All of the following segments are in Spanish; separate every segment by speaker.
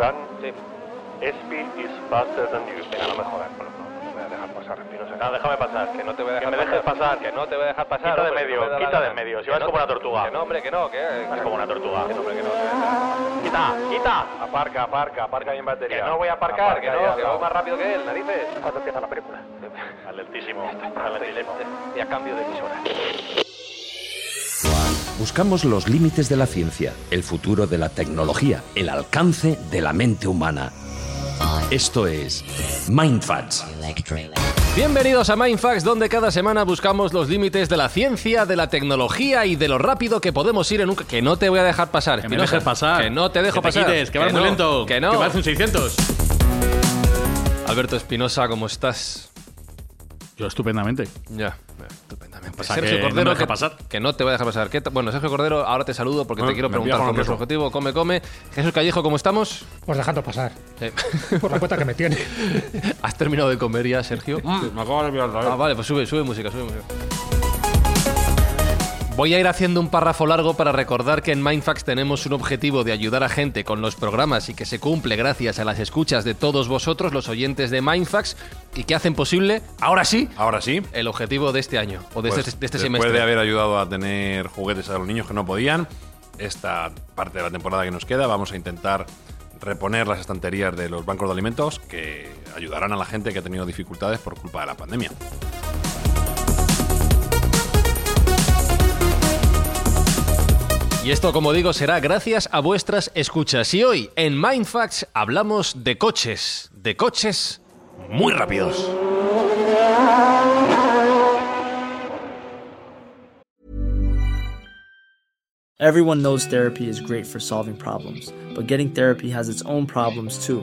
Speaker 1: Run. Speed is faster than you. Venga, no me jodas. Bueno, no, me voy a dejar pasar. Espinosa. No, déjame pasar, que no te voy a dejar Que me dejes pasar, que no te voy a dejar pasar. Quita de
Speaker 2: hombre,
Speaker 1: medio,
Speaker 2: que no me
Speaker 1: quita de medio. Si
Speaker 2: Que
Speaker 1: vas
Speaker 2: no
Speaker 1: como una tortuga.
Speaker 2: Que no, hombre, que no, que...
Speaker 1: Vas como una tortuga.
Speaker 2: Que no, hombre, que no. que-
Speaker 1: Quita, quita. Aparca, aparca, aparca bien batería.
Speaker 2: Que no voy a aparcar, que
Speaker 1: Aparca
Speaker 2: no,
Speaker 1: ya,
Speaker 2: que
Speaker 1: no.
Speaker 2: voy más rápido que él, narices.
Speaker 1: ¿Cuándo empieza la película? Al lentísimo. Al lentísimo.
Speaker 2: Y a cambio de emisora.
Speaker 3: Buscamos los límites de la ciencia, el futuro de la tecnología, el alcance de la mente humana. Esto es Mindfacts.
Speaker 4: Bienvenidos a Mindfax, donde cada semana buscamos los límites de la ciencia, de la tecnología y de lo rápido que podemos ir en un... Que no te voy a dejar pasar,
Speaker 5: Que me dejes pasar.
Speaker 4: Que no te dejo
Speaker 5: que
Speaker 4: pasar.
Speaker 5: Te quites, que vas muy
Speaker 4: no,
Speaker 5: lento.
Speaker 4: Que no.
Speaker 5: Que vas un 600.
Speaker 4: Alberto Espinosa, ¿cómo estás?
Speaker 5: Yo estupendamente.
Speaker 4: Ya, estupendamente.
Speaker 5: Pasa
Speaker 4: Sergio
Speaker 5: que no me
Speaker 4: Cordero,
Speaker 5: deja
Speaker 4: que,
Speaker 5: pasar.
Speaker 4: que no te voy a dejar pasar. ¿Qué ta- bueno, Sergio Cordero, ahora te saludo porque
Speaker 5: Ah,
Speaker 4: te quiero
Speaker 5: me
Speaker 4: preguntar por
Speaker 5: con
Speaker 4: nuestro objetivo. Come, come. Jesús Callejo, ¿cómo estamos?
Speaker 6: Pues dejando pasar, por la cuenta que me tiene.
Speaker 4: ¿Has terminado de comer ya, Sergio?
Speaker 5: Me acabo de enviar
Speaker 4: Ah, vale, pues sube, sube música, sube música. Voy a ir haciendo un párrafo largo para recordar que en Mindfax tenemos un objetivo de ayudar a gente con los programas y que se cumple gracias a las escuchas de todos vosotros, los oyentes de Mindfax, y que hacen posible, ahora sí,
Speaker 7: Ahora sí.
Speaker 4: el objetivo de este año o de
Speaker 7: Pues,
Speaker 4: este, de este
Speaker 7: después
Speaker 4: semestre.
Speaker 7: de haber ayudado a tener juguetes a los niños que no podían, esta parte de la temporada que nos queda vamos a intentar reponer las estanterías de los bancos de alimentos que ayudarán a la gente que ha tenido dificultades por culpa de la pandemia.
Speaker 4: Y esto, como digo, será gracias a vuestras escuchas. Y hoy en Mindfax hablamos de coches, de coches muy rápidos.
Speaker 8: Everyone knows therapy is great for solving problems, but getting therapy has its own problems too,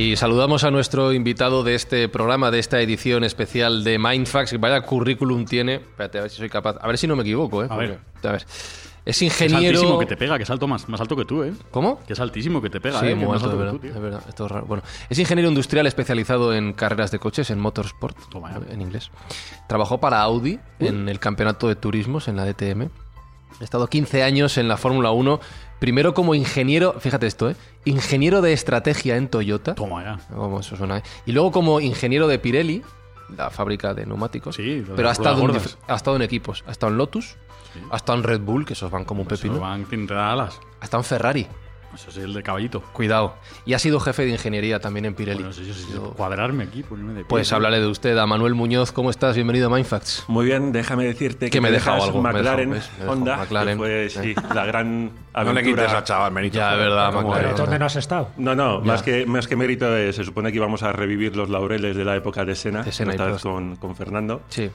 Speaker 4: Y saludamos a nuestro invitado de este programa, de esta edición especial de Mindfax. Vaya currículum tiene. Espérate, a ver si soy capaz. A ver si no me equivoco, ¿eh?
Speaker 5: A ver.
Speaker 4: A ver. Es
Speaker 5: Es
Speaker 4: ingeniero.
Speaker 5: altísimo que te pega, que es alto más, más alto que tú, ¿eh?
Speaker 4: ¿Cómo?
Speaker 5: Que es altísimo que te pega,
Speaker 4: Sí,
Speaker 5: ¿eh?
Speaker 4: Muy
Speaker 5: es
Speaker 4: alto, de
Speaker 5: alto
Speaker 4: verdad,
Speaker 5: que tú,
Speaker 4: es verdad, esto es raro. Bueno, es ingeniero industrial especializado en carreras de coches, en motorsport,
Speaker 5: Toma
Speaker 4: en inglés. Trabajó para Audi en el campeonato de turismos, en la DTM. Ha estado 15 años en la Fórmula 1, primero como ingeniero, fíjate esto, ¿eh? ingeniero de estrategia en Toyota.
Speaker 5: Toma ya.
Speaker 4: Como eso suena, ¿eh? Y luego como ingeniero de Pirelli, la fábrica de neumáticos.
Speaker 5: Sí,
Speaker 4: pero ha estado, en, ha estado en equipos. Ha estado en Lotus, ha estado en Red Bull, que esos van como un
Speaker 5: Eso
Speaker 4: pepino.
Speaker 5: van, alas.
Speaker 4: Ha estado en Ferrari.
Speaker 5: Eso es el de caballito.
Speaker 4: Cuidado. Y ha sido jefe de ingeniería también en Pirelli.
Speaker 5: Bueno, sí, sí, sí,
Speaker 4: Yo-
Speaker 5: Cuadrarme aquí, ponerme de pie.
Speaker 4: Pues háblale de usted, a Manuel Muñoz. ¿Cómo estás? Bienvenido a Mindfacts.
Speaker 9: Muy bien, déjame decirte que,
Speaker 4: Que me he dejado
Speaker 9: dejas
Speaker 4: algo,
Speaker 9: McLaren.
Speaker 4: Me
Speaker 9: Honda,
Speaker 4: McLaren.
Speaker 9: que fue sí, la gran
Speaker 7: No
Speaker 9: aventura.
Speaker 7: le quites al chaval mérito.
Speaker 4: Ya, es verdad, McLaren.
Speaker 6: ¿Dónde no has estado?
Speaker 9: No, no,
Speaker 4: Ya.
Speaker 9: más que, más que mérito, eh, se supone que íbamos a revivir los laureles de la época de Sena,
Speaker 4: De Senna y
Speaker 9: esta vez con, con Fernando.
Speaker 4: Sí.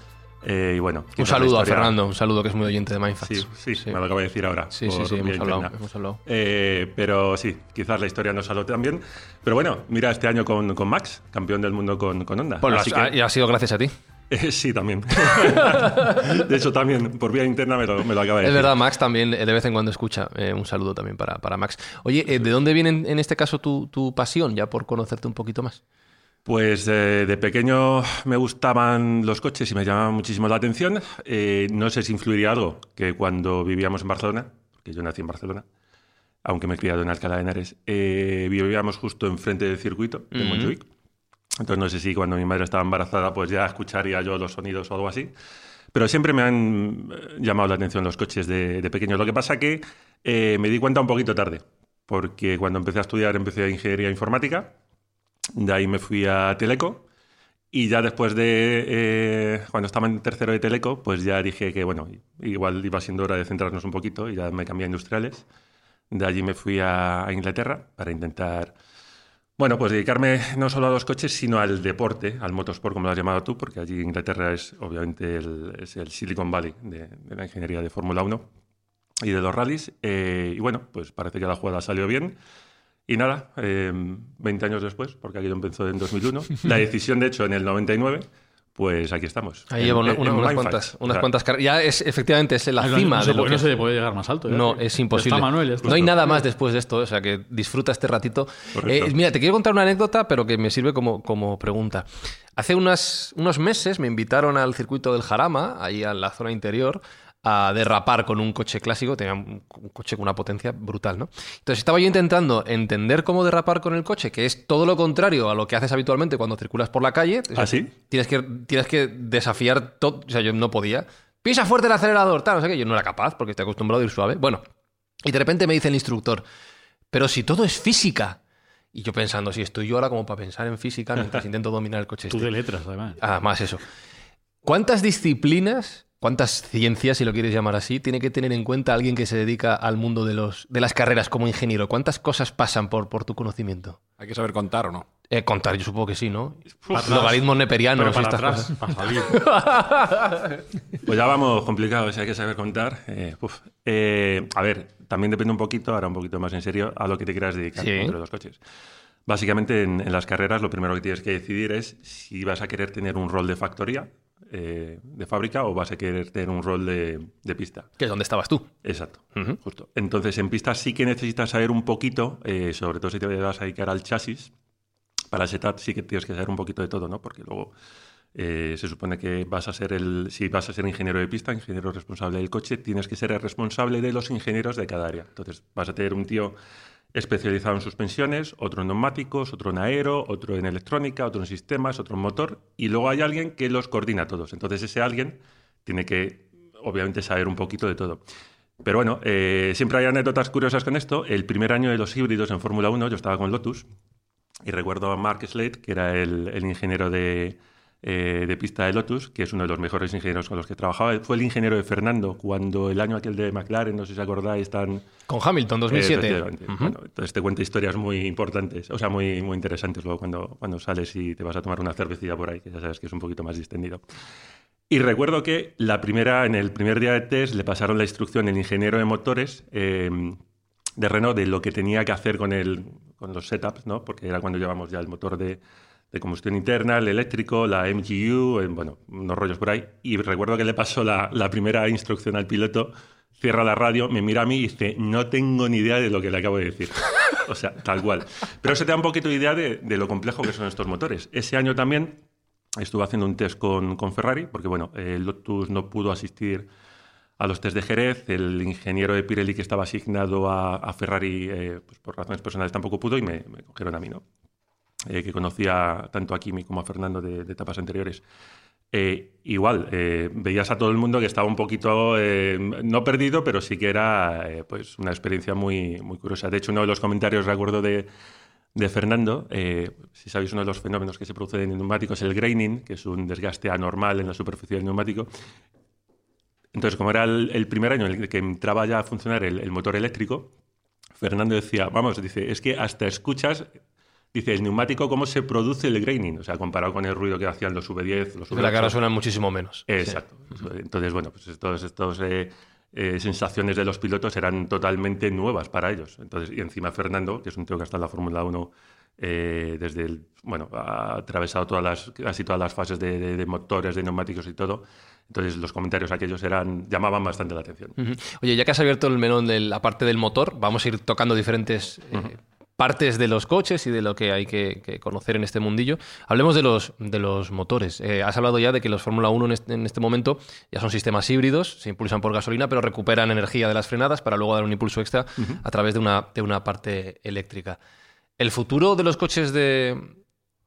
Speaker 9: Eh, y bueno,
Speaker 4: Un saludo a Fernando, un saludo que es muy oyente de Mindfacts.
Speaker 9: Sí, sí, me lo acaba de decir ahora.
Speaker 4: Sí, sí, sí, hemos hablado,
Speaker 9: interna.
Speaker 4: hemos hablado.
Speaker 9: Eh, pero sí, quizás la historia no salió tan bien. Pero bueno, mira este año con, con Max, campeón del mundo con, con Honda.
Speaker 4: Pues
Speaker 9: Así
Speaker 4: has-
Speaker 9: que-
Speaker 4: y ha sido gracias a ti.
Speaker 9: Eh, sí, también. de hecho, también, por vía interna me lo, me lo acaba de
Speaker 4: Es
Speaker 9: decir.
Speaker 4: verdad, Max también de vez en cuando escucha. Eh, un saludo también para, para Max. Oye, eh, ¿de dónde viene en, en este caso tu, tu pasión, ya por conocerte un poquito más?
Speaker 9: Pues eh, de pequeño me gustaban los coches y me llamaban muchísimo la atención. Eh, no sé si influiría algo que cuando vivíamos en Barcelona, que yo nací en Barcelona, aunque me he criado en Alcalá de Henares, eh, vivíamos justo enfrente del circuito de
Speaker 4: Ujú.
Speaker 9: Montjuic. Entonces no sé si cuando mi madre estaba embarazada pues ya escucharía yo los sonidos o algo así. Pero siempre me han llamado la atención los coches de, de pequeño. Lo que pasa que me di cuenta un poquito tarde, porque cuando empecé a estudiar empecé a ingeniería informática, de ahí me fui a Teleco y ya después de, eh, cuando estaba en tercero de Teleco, pues ya dije que, bueno, igual iba siendo hora de centrarnos un poquito y ya me cambié a industriales. De allí me fui a, Inglaterra para intentar, bueno, pues dedicarme no solo a los coches, sino al deporte, al motorsport, como lo has llamado tú, porque allí Inglaterra es obviamente el, es el Silicon Valley de, de la ingeniería de Fórmula 1 y de los rallies. Eh, y bueno, pues parece que la jugada salió bien. Y nada, eh, 20 años después, porque aquello empezó en 2001, la decisión de hecho en el 99, pues aquí estamos.
Speaker 4: Ahí llevo una- una- unas cuantas, unas
Speaker 9: O sea,
Speaker 4: cuantas car- Ya es, efectivamente, es la
Speaker 5: no-
Speaker 4: cima
Speaker 5: no
Speaker 4: de
Speaker 5: se
Speaker 4: lo
Speaker 5: puede-
Speaker 4: que
Speaker 5: no se puede llegar más alto. ya,
Speaker 4: No, es imposible.
Speaker 5: Está Manuel, está.
Speaker 4: no hay nada más después de esto, o sea que disfruta este ratito. Eh, mira, te quiero contar una anécdota, pero que me sirve como, como pregunta. Hace unas, unos meses me invitaron al circuito del Jarama, ahí en la zona interior, a derrapar con un coche clásico. Tenía un, coche con una potencia brutal, ¿no? Entonces estaba yo intentando entender cómo derrapar con el coche, que es todo lo contrario a lo que haces habitualmente cuando circulas por la calle.
Speaker 9: ¿Ah, sí?
Speaker 4: Tienes que, tienes que desafiar todo. O sea, yo no podía. Pisa fuerte el acelerador, tal, no sé qué. Yo no era capaz porque estoy acostumbrado a ir suave. Bueno, y de repente me dice el instructor, pero si todo es física. Y yo pensando, si estoy yo ahora como para pensar en física mientras intento dominar el coche.
Speaker 5: Tú
Speaker 4: este.
Speaker 5: de letras, además.
Speaker 4: Además, eso. ¿Cuántas disciplinas, cuántas ciencias, si lo quieres llamar así, tiene que tener en cuenta alguien que se dedica al mundo de, los, de las carreras como ingeniero? ¿Cuántas cosas pasan por, por tu conocimiento?
Speaker 7: Hay que saber contar o no.
Speaker 4: Eh, contar, yo supongo que sí, ¿no?
Speaker 5: Para atrás.
Speaker 4: Logaritmos neperianos
Speaker 5: Pero
Speaker 4: y
Speaker 5: para
Speaker 4: estas
Speaker 5: atrás,
Speaker 4: cosas.
Speaker 5: para salir.
Speaker 9: Pues ya vamos complicados, hay que saber contar. Eh, uf. Eh, a ver, también depende un poquito, ahora un poquito más en serio, a lo que te quieras dedicar
Speaker 4: Sí.
Speaker 9: entre los coches. Básicamente, en, en las carreras, lo primero que tienes que decidir es si vas a querer tener un rol de factoría, eh, de fábrica, o vas a querer tener un rol de, de pista.
Speaker 4: Que es donde estabas tú.
Speaker 9: Exacto, justo. Entonces, en pista sí que necesitas saber un poquito, eh, sobre todo si te vas a dedicar al chasis. Para el setup sí que tienes que saber un poquito de todo, ¿no? Porque luego eh, se supone que vas a ser el, si vas a ser ingeniero de pista, ingeniero responsable del coche, tienes que ser el responsable de los ingenieros de cada área. Entonces, vas a tener un tío especializado en suspensiones, otro en neumáticos, otro en aero, otro en electrónica, otro en sistemas, otro en motor, y luego hay alguien que los coordina todos. Entonces, ese alguien tiene que, obviamente, saber un poquito de todo. Pero bueno, eh, siempre hay anécdotas curiosas con esto. El primer año de los híbridos en Fórmula 1, yo estaba con Lotus, y recuerdo a Mark Slade, que era el ingeniero de, eh, de pista de Lotus, que es uno de los mejores ingenieros con los que trabajaba. Fue el ingeniero de Fernando cuando el año aquel de McLaren, no sé si acordáis, están...
Speaker 4: Con Hamilton, 2007.
Speaker 9: Efectivamente.
Speaker 4: Ujú.
Speaker 9: Bueno, entonces te cuenta historias muy importantes, o sea, muy, muy interesantes luego cuando, cuando sales y te vas a tomar una cervecilla por ahí, que ya sabes que es un poquito más distendido. Y recuerdo que la primera, en el primer día de test le pasaron la instrucción el ingeniero de motores eh, de Renault de lo que tenía que hacer con, el, con los setups, ¿no? porque era cuando llevamos ya el motor de, de combustión interna, el eléctrico, la MGU, eh, bueno, unos rollos por ahí. Y recuerdo que le pasó la, la primera instrucción al piloto, cierra la radio, me mira a mí y dice, no tengo ni idea de lo que le acabo de decir. o sea, tal cual. Pero eso te da un poquito de idea de, de lo complejo que son estos motores. Ese año también estuve haciendo un test con, con Ferrari, porque bueno, eh, Lotus no pudo asistir a los test de Jerez, el ingeniero de Pirelli que estaba asignado a, a Ferrari, eh, pues por razones personales tampoco pudo y me, me cogieron a mí, ¿no? Eh, que conocía tanto a Kimi como a Fernando de, de etapas anteriores. Eh, igual, eh, veías a todo el mundo que estaba un poquito, no perdido, pero sí que era pues una experiencia muy, muy curiosa. De hecho, uno de los comentarios, recuerdo, de, de Fernando, si sabéis, uno de los fenómenos que se produce en el neumático es el graining, que es un desgaste anormal en la superficie del neumático. Entonces, como era el, el primer año en el que entraba ya a funcionar el, el motor eléctrico, Fernando decía, vamos, dice, es que hasta escuchas, dice, el neumático, cómo se produce el graining, o sea, comparado con el ruido que hacían los V10, los
Speaker 4: De la cara
Speaker 9: V8.
Speaker 4: suena muchísimo menos.
Speaker 9: Exacto. Entonces, bueno, pues todas estas sensaciones de los pilotos eran totalmente nuevas para ellos. Entonces, y encima Fernando, que es un tío que está en la Fórmula 1 eh, desde el, bueno, ha atravesado todas las, casi todas las fases de, de- de motores, de neumáticos y todo. Entonces, los comentarios aquellos eran, llamaban bastante la atención.
Speaker 4: Oye, ya que has abierto el melón de la parte del motor, vamos a ir tocando diferentes eh, partes de los coches y de lo que hay que, que conocer en este mundillo. Hablemos de los, de los motores. Eh, has hablado ya de que los Fórmula 1 en este, en este momento ya son sistemas híbridos, se impulsan por gasolina, pero recuperan energía de las frenadas para luego dar un impulso extra a través de una, de una parte eléctrica. El futuro de los coches de,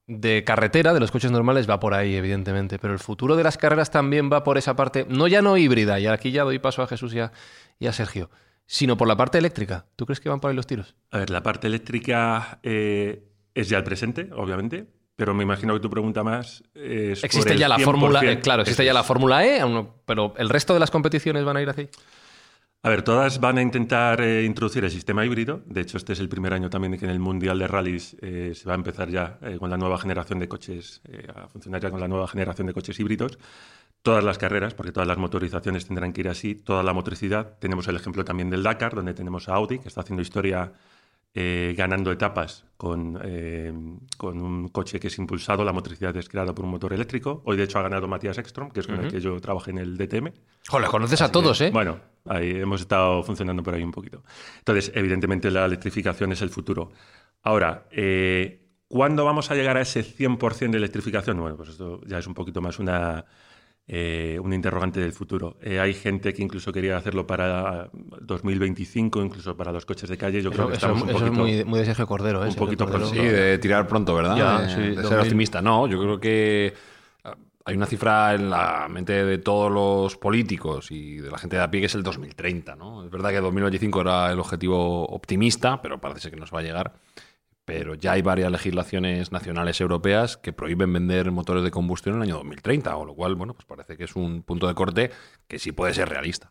Speaker 4: de carretera, de los coches normales, va por ahí, evidentemente. Pero el futuro de las carreras también va por esa parte, no ya no híbrida, y aquí ya doy paso a Jesús y a, y a Sergio, sino por la parte eléctrica. ¿Tú crees que van por ahí los tiros?
Speaker 9: A ver, la parte eléctrica eh, es ya el presente, obviamente, pero me imagino que tu pregunta más es. por
Speaker 4: Existe ya la Fórmula,
Speaker 9: 100%.
Speaker 4: eh, claro, existe ya la. Fórmula E, pero el resto de las competiciones van a ir así.
Speaker 9: A ver, todas van a intentar eh, introducir el sistema híbrido. De hecho, este es el primer año también que en el Mundial de Rallys eh, se va a empezar ya eh, con la nueva generación de coches, eh, a funcionar ya con la nueva generación de coches híbridos. Todas las carreras, porque todas las motorizaciones tendrán que ir así, toda la motricidad. Tenemos el ejemplo también del Dakar, donde tenemos a Audi, que está haciendo historia eh, ganando etapas con, eh, con un coche que es impulsado, la motricidad es creada por un motor eléctrico. Hoy, de hecho, ha ganado Matías Ekstrom, que es con el que yo trabajé en el DTM.
Speaker 4: Joder, conoces a todos,
Speaker 9: que,
Speaker 4: ¿eh?
Speaker 9: Bueno, ahí hemos estado funcionando por ahí un poquito. Entonces, evidentemente, la electrificación es el futuro. Ahora, eh, ¿cuándo vamos a llegar a ese 100% de electrificación? Bueno, pues esto ya es un poquito más una, eh, un interrogante del futuro. Eh, hay gente que incluso quería hacerlo para 2025, incluso para los coches de calle. Yo creo
Speaker 4: Eso,
Speaker 9: que
Speaker 4: eso-
Speaker 9: estamos
Speaker 4: eso es muy, muy de Sergio Cordero, ¿eh?
Speaker 9: un poquito
Speaker 4: Cordero.
Speaker 7: Sí, de tirar pronto, ¿verdad?
Speaker 4: Ya,
Speaker 7: de,
Speaker 4: sí,
Speaker 7: de
Speaker 4: 2000.
Speaker 7: ser optimista. No, yo creo que ah, hay una cifra en la mente de todos los políticos y de la gente de a pie que es el 2030, ¿no? Es verdad que 2025 era el objetivo optimista, pero parece ser que no se va a llegar. Pero ya hay varias legislaciones nacionales europeas que prohíben vender motores de combustión en el año 2030, con lo cual, bueno, pues parece que es un punto de corte que sí puede ser realista.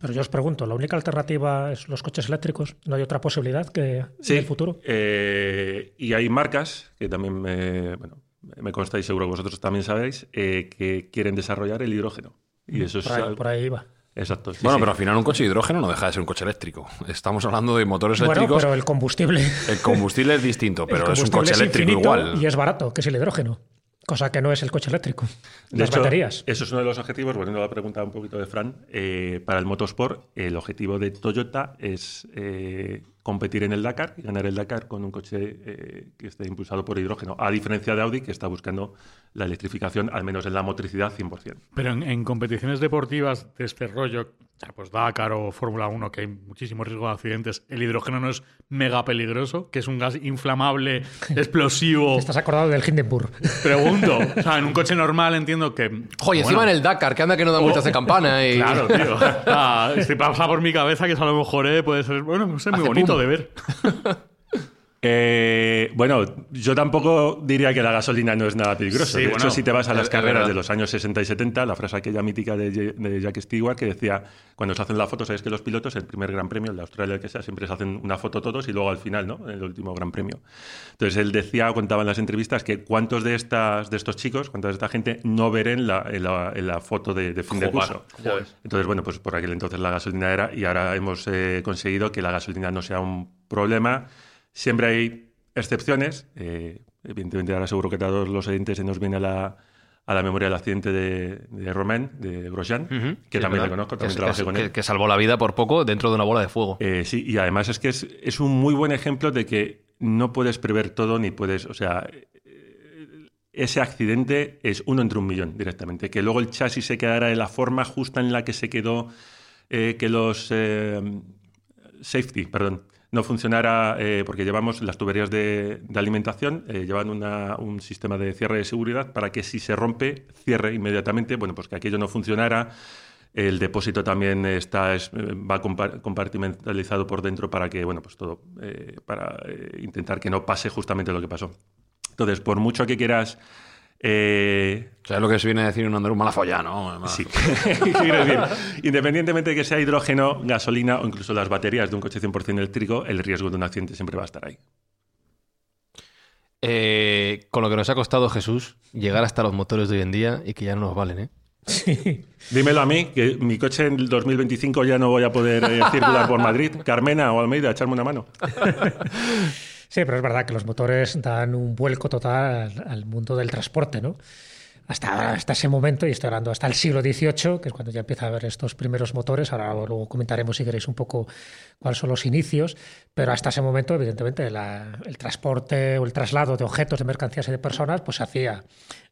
Speaker 6: Pero yo os pregunto, ¿la única alternativa es los coches eléctricos? ¿No hay otra posibilidad que
Speaker 9: Sí,
Speaker 6: en el futuro?
Speaker 9: eh, y hay marcas que también me, bueno, me consta y seguro que vosotros también sabéis eh, que quieren desarrollar el hidrógeno. Y eso es
Speaker 6: por, ahí,
Speaker 9: algo-
Speaker 6: por ahí iba.
Speaker 9: Exacto. sí,
Speaker 7: bueno,
Speaker 9: sí.
Speaker 7: pero al final un coche de hidrógeno no deja de ser un coche eléctrico. Estamos hablando de motores
Speaker 6: Bueno,
Speaker 7: eléctricos.
Speaker 6: pero el combustible,
Speaker 7: El combustible es distinto, pero es un coche eléctrico igual.
Speaker 6: y es barato, que es el hidrógeno. Cosa que no es el coche eléctrico.
Speaker 9: De
Speaker 6: Las
Speaker 9: hecho,
Speaker 6: baterías.
Speaker 9: Eso es uno de los objetivos, volviendo a la pregunta un poquito de Fran, eh, para el motorsport, el objetivo de Toyota es eh, competir en el Dakar y ganar el Dakar con un coche eh, que esté impulsado por hidrógeno, a diferencia de Audi, que está buscando la electrificación, al menos en la motricidad, 100%.
Speaker 5: Pero en, en competiciones deportivas de este rollo, pues Dakar o Fórmula 1, que hay muchísimo riesgo de accidentes, el hidrógeno no es mega peligroso, que es un gas inflamable, explosivo.
Speaker 6: ¿Estás acordado del Hindenburg?
Speaker 5: Pregunto. O sea, en un coche normal entiendo que.
Speaker 4: Joder, encima
Speaker 5: bueno,
Speaker 4: en el Dakar, que anda que no da vueltas de campana. Y...
Speaker 5: Claro, tío. Ah, estoy pasa por mi cabeza que a lo mejor eh, puede ser, bueno, no sé, muy
Speaker 4: Hace
Speaker 5: bonito. De ver.
Speaker 9: Eh, bueno, yo tampoco diría que la gasolina no es nada peligroso.
Speaker 5: Sí,
Speaker 9: de
Speaker 5: bueno,
Speaker 9: hecho, si te vas a las carreras
Speaker 4: verdad.
Speaker 9: de los años 60 y 70, la frase aquella mítica de, de Jack Stewart que decía, cuando se hacen la foto, sabes que los pilotos, el primer gran premio, el de Australia, el que sea, siempre se hacen una foto todos y luego al final, ¿no? El último gran premio. Entonces él decía, contaba en las entrevistas, que cuántos de, estas, de estos chicos, cuánta de esta gente no verán la, en la, en la foto de, de fin de curso.
Speaker 4: joder.
Speaker 9: Entonces, bueno, pues por aquel entonces la gasolina era, y ahora hemos eh, conseguido que la gasolina no sea un problema. Siempre hay excepciones. eh, evidentemente, ahora seguro que a todos los oyentes se nos viene a la, a la memoria el accidente de, de Romain, de Grosjean, que
Speaker 4: Sí,
Speaker 9: también le conozco,
Speaker 4: Que
Speaker 9: también
Speaker 4: es-
Speaker 9: trabajé
Speaker 4: que,
Speaker 9: con
Speaker 4: que-
Speaker 9: él.
Speaker 4: que salvó la vida por poco dentro de una bola de fuego.
Speaker 9: Eh, sí, y además es que es, es un muy buen ejemplo de que no puedes prever todo ni puedes, o sea, eh, ese accidente es uno entre un millón directamente. Que luego el chasis se quedara en la forma justa en la que se quedó, eh, que los eh, safety, perdón, no funcionara eh, porque llevamos las tuberías de, alimentación, eh, llevan una- un sistema de cierre de seguridad para que si se rompe, cierre inmediatamente, bueno, pues que aquello no funcionara. El depósito también está, es- eh, va compa- compartimentalizado por dentro para que, bueno, pues todo, para intentar que no pase justamente lo que pasó. Entonces, por mucho que quieras... eh,
Speaker 7: O sea, es lo que se viene a decir en un andaluz, mala folla, ¿no?
Speaker 9: Sí. Quiero decir, independientemente de que sea hidrógeno, gasolina o incluso las baterías de un coche 100% eléctrico, el riesgo de un accidente siempre va a estar ahí.
Speaker 4: Eh, con lo que nos ha costado Jesús llegar hasta los motores de hoy en día y que ya no nos valen, ¿eh?
Speaker 6: Sí.
Speaker 9: Dímelo a mí, que mi coche en el 2025 ya no voy a poder eh, circular por Madrid. Carmena o Almeida, echarme una mano.
Speaker 6: Sí, pero es verdad que los motores dan un vuelco total al, mundo del transporte, ¿no? Hasta, hasta ese momento, y estoy hablando hasta el siglo XVIII, que es cuando ya empieza a haber estos primeros motores, ahora luego comentaremos si queréis un poco cuáles son los inicios, pero hasta ese momento, evidentemente, el transporte o el traslado de objetos, de mercancías y de personas, pues se hacía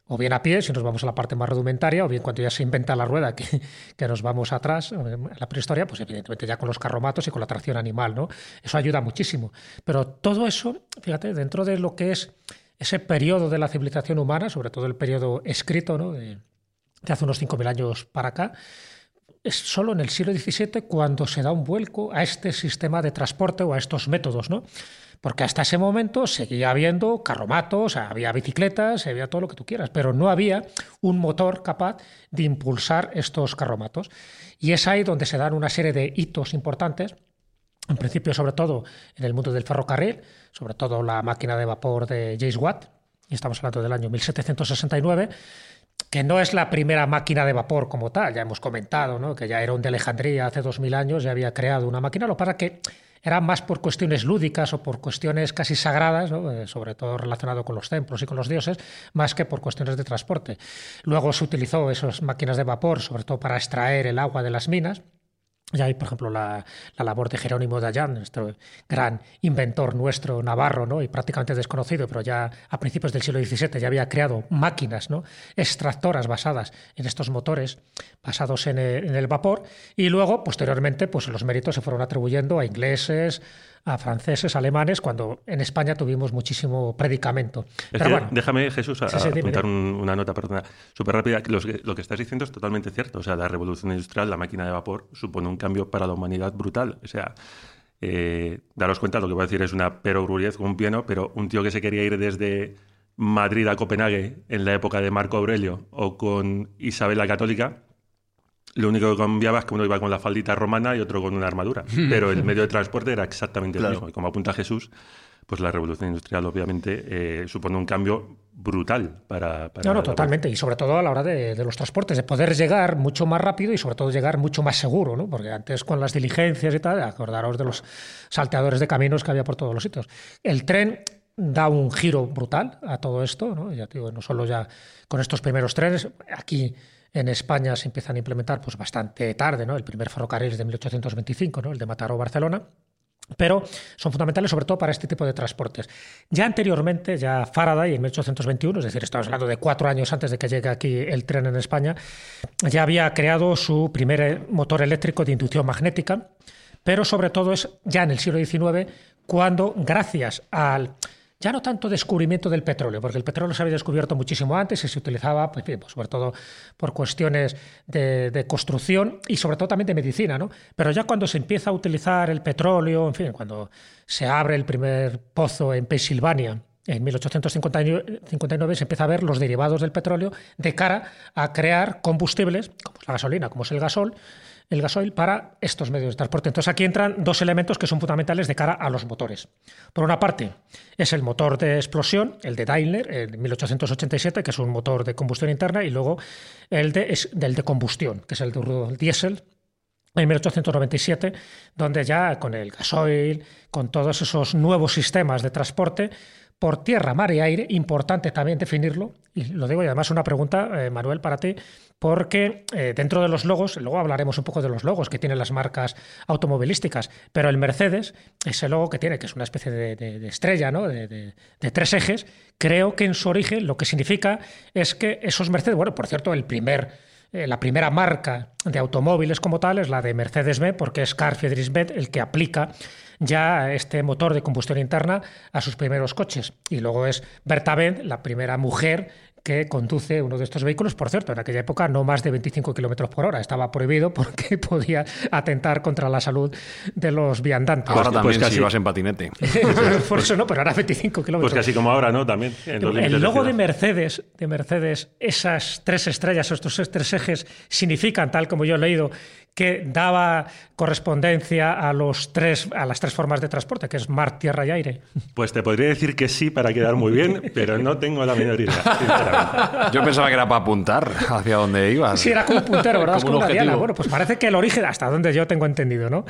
Speaker 6: o bien a pie, si nos vamos a la parte más rudimentaria, o bien cuando ya se inventa la rueda, que, que nos vamos atrás, eh, a la prehistoria, pues evidentemente ya con los carromatos y con la tracción animal, ¿no? Eso ayuda muchísimo. Pero todo eso, fíjate, dentro de lo que es ese periodo de la civilización humana, sobre todo el periodo escrito, ¿no? de, de hace unos 5.000 años para acá, es solo en el siglo XVII cuando se da un vuelco a este sistema de transporte o a estos métodos, ¿no? Porque hasta ese momento seguía habiendo carromatos, había bicicletas, había todo lo que tú quieras, pero no había un motor capaz de impulsar estos carromatos. Y es ahí donde se dan una serie de hitos importantes, en principio sobre todo en el mundo del ferrocarril, sobre todo la máquina de vapor de James Watt, y estamos hablando del año 1769, que no es la primera máquina de vapor como tal, ya hemos comentado, ¿no? que ya era un de Alejandría hace dos mil años, ya había creado una máquina, lo para que era más por cuestiones lúdicas o por cuestiones casi sagradas, eh, sobre todo relacionado con los templos y con los dioses, más que por cuestiones de transporte. Luego se utilizó esas máquinas de vapor, sobre todo para extraer el agua de las minas, ya hay, por ejemplo, la, la, labor de Jerónimo Allán, nuestro gran inventor nuestro navarro, ¿no? y prácticamente desconocido, pero ya a principios del siglo XVII ya había creado máquinas ¿no? extractoras basadas en estos motores, basados en el, en el vapor, y luego, posteriormente, pues los méritos se fueron atribuyendo a ingleses, a franceses, alemanes, cuando en España tuvimos muchísimo predicamento.
Speaker 9: Es
Speaker 6: Pero
Speaker 9: que
Speaker 6: bueno,
Speaker 9: déjame, Jesús, a,
Speaker 6: Sí, sí,
Speaker 9: apuntar un- una nota, perdona, súper rápida. Lo que, lo que estás diciendo es totalmente cierto. O sea, la revolución industrial, la máquina de vapor, supone un cambio para la humanidad brutal. O sea, eh, daros cuenta, lo que voy a decir es una perogrullez con un piano, pero un tío que se quería ir desde Madrid a Copenhague en la época de Marco Aurelio o con Isabel la Católica, lo único que cambiaba es que uno iba con la faldita romana y otro con una armadura. Pero el medio de transporte era exactamente
Speaker 7: Claro.
Speaker 9: el mismo. Y como apunta Jesús, pues la revolución industrial obviamente eh, supone un cambio brutal para... para
Speaker 6: No, no, totalmente. Y sobre todo a la hora de, de los transportes, de poder llegar mucho más rápido y sobre todo llegar mucho más seguro, ¿no? Porque antes con las diligencias y tal, acordaros de los salteadores de caminos que había por todos los sitios. El tren da un giro brutal a todo esto, ¿no? Ya digo, no solo ya con estos primeros trenes, aquí en España se empiezan a implementar pues bastante tarde, ¿no? El primer ferrocarril es de 1825, ¿no? El de Mataró Barcelona pero son fundamentales sobre todo para este tipo de transportes. Ya anteriormente, ya Faraday en 1821, es decir, estamos hablando de cuatro años antes de que llegue aquí el tren en España, ya había creado su primer eh, motor eléctrico de inducción magnética, pero sobre todo es ya en el siglo XIX cuando, gracias al ya no tanto descubrimiento del petróleo, porque el petróleo se había descubierto muchísimo antes y se utilizaba, pues, pues, sobre todo por cuestiones de, de construcción y sobre todo también de medicina, ¿no? Pero ya cuando se empieza a utilizar el petróleo, en fin, cuando se abre el primer pozo en Pensilvania, en 1859 se empieza a ver los derivados del petróleo de cara a crear combustibles, como es la gasolina, como es el gasol, el gasoil para estos medios de transporte. Entonces aquí entran dos elementos que son fundamentales de cara a los motores. Por una parte es el motor de explosión, el de Daimler, en 1887, que es un motor de combustión interna, y luego el de, del de combustión, que es el de el diésel, en 1897, donde ya con el gasoil, con todos esos nuevos sistemas de transporte por tierra, mar y aire, importante también definirlo, y lo digo y además una pregunta, eh, Manuel, para ti, porque eh, dentro de los logos, luego hablaremos un poco de los logos que tienen las marcas automovilísticas, pero el Mercedes, ese logo que tiene, que es una especie de, estrella, ¿no? De, de, tres ejes, creo que en su origen lo que significa es que esos Mercedes, bueno, por cierto, el primer eh, la primera marca de automóviles como tal es la de Mercedes-Benz, porque es Carl Friedrich Benz el que aplica ya este motor de combustión interna a sus primeros coches. Y luego es Berta Benz, la primera mujer que conduce uno de estos vehículos. Por cierto, en aquella época no más de 25 kilómetros por hora. Estaba prohibido porque podía atentar contra la salud de los viandantes.
Speaker 7: Ahora también,
Speaker 9: pues
Speaker 7: si
Speaker 9: casi-
Speaker 7: vas en patinete.
Speaker 6: Por eso no, pero ahora 25 kilómetros.
Speaker 9: Pues casi como ahora, ¿no? También. en los
Speaker 6: El logo de. Mercedes, de Mercedes, esas tres estrellas, estos tres ejes, significan, tal como yo he leído, que daba correspondencia a los tres, a las tres formas de transporte, que es mar, tierra y aire.
Speaker 9: Pues te podría decir que sí para quedar muy bien, pero no tengo la menor idea, sinceramente.
Speaker 7: Yo pensaba que era para apuntar hacia dónde ibas.
Speaker 6: Sí, era como un puntero, ¿verdad? Es
Speaker 7: Como
Speaker 6: como
Speaker 7: un
Speaker 6: una diana.
Speaker 7: objetivo.
Speaker 6: Bueno, pues parece que el origen, hasta donde yo tengo entendido, ¿no?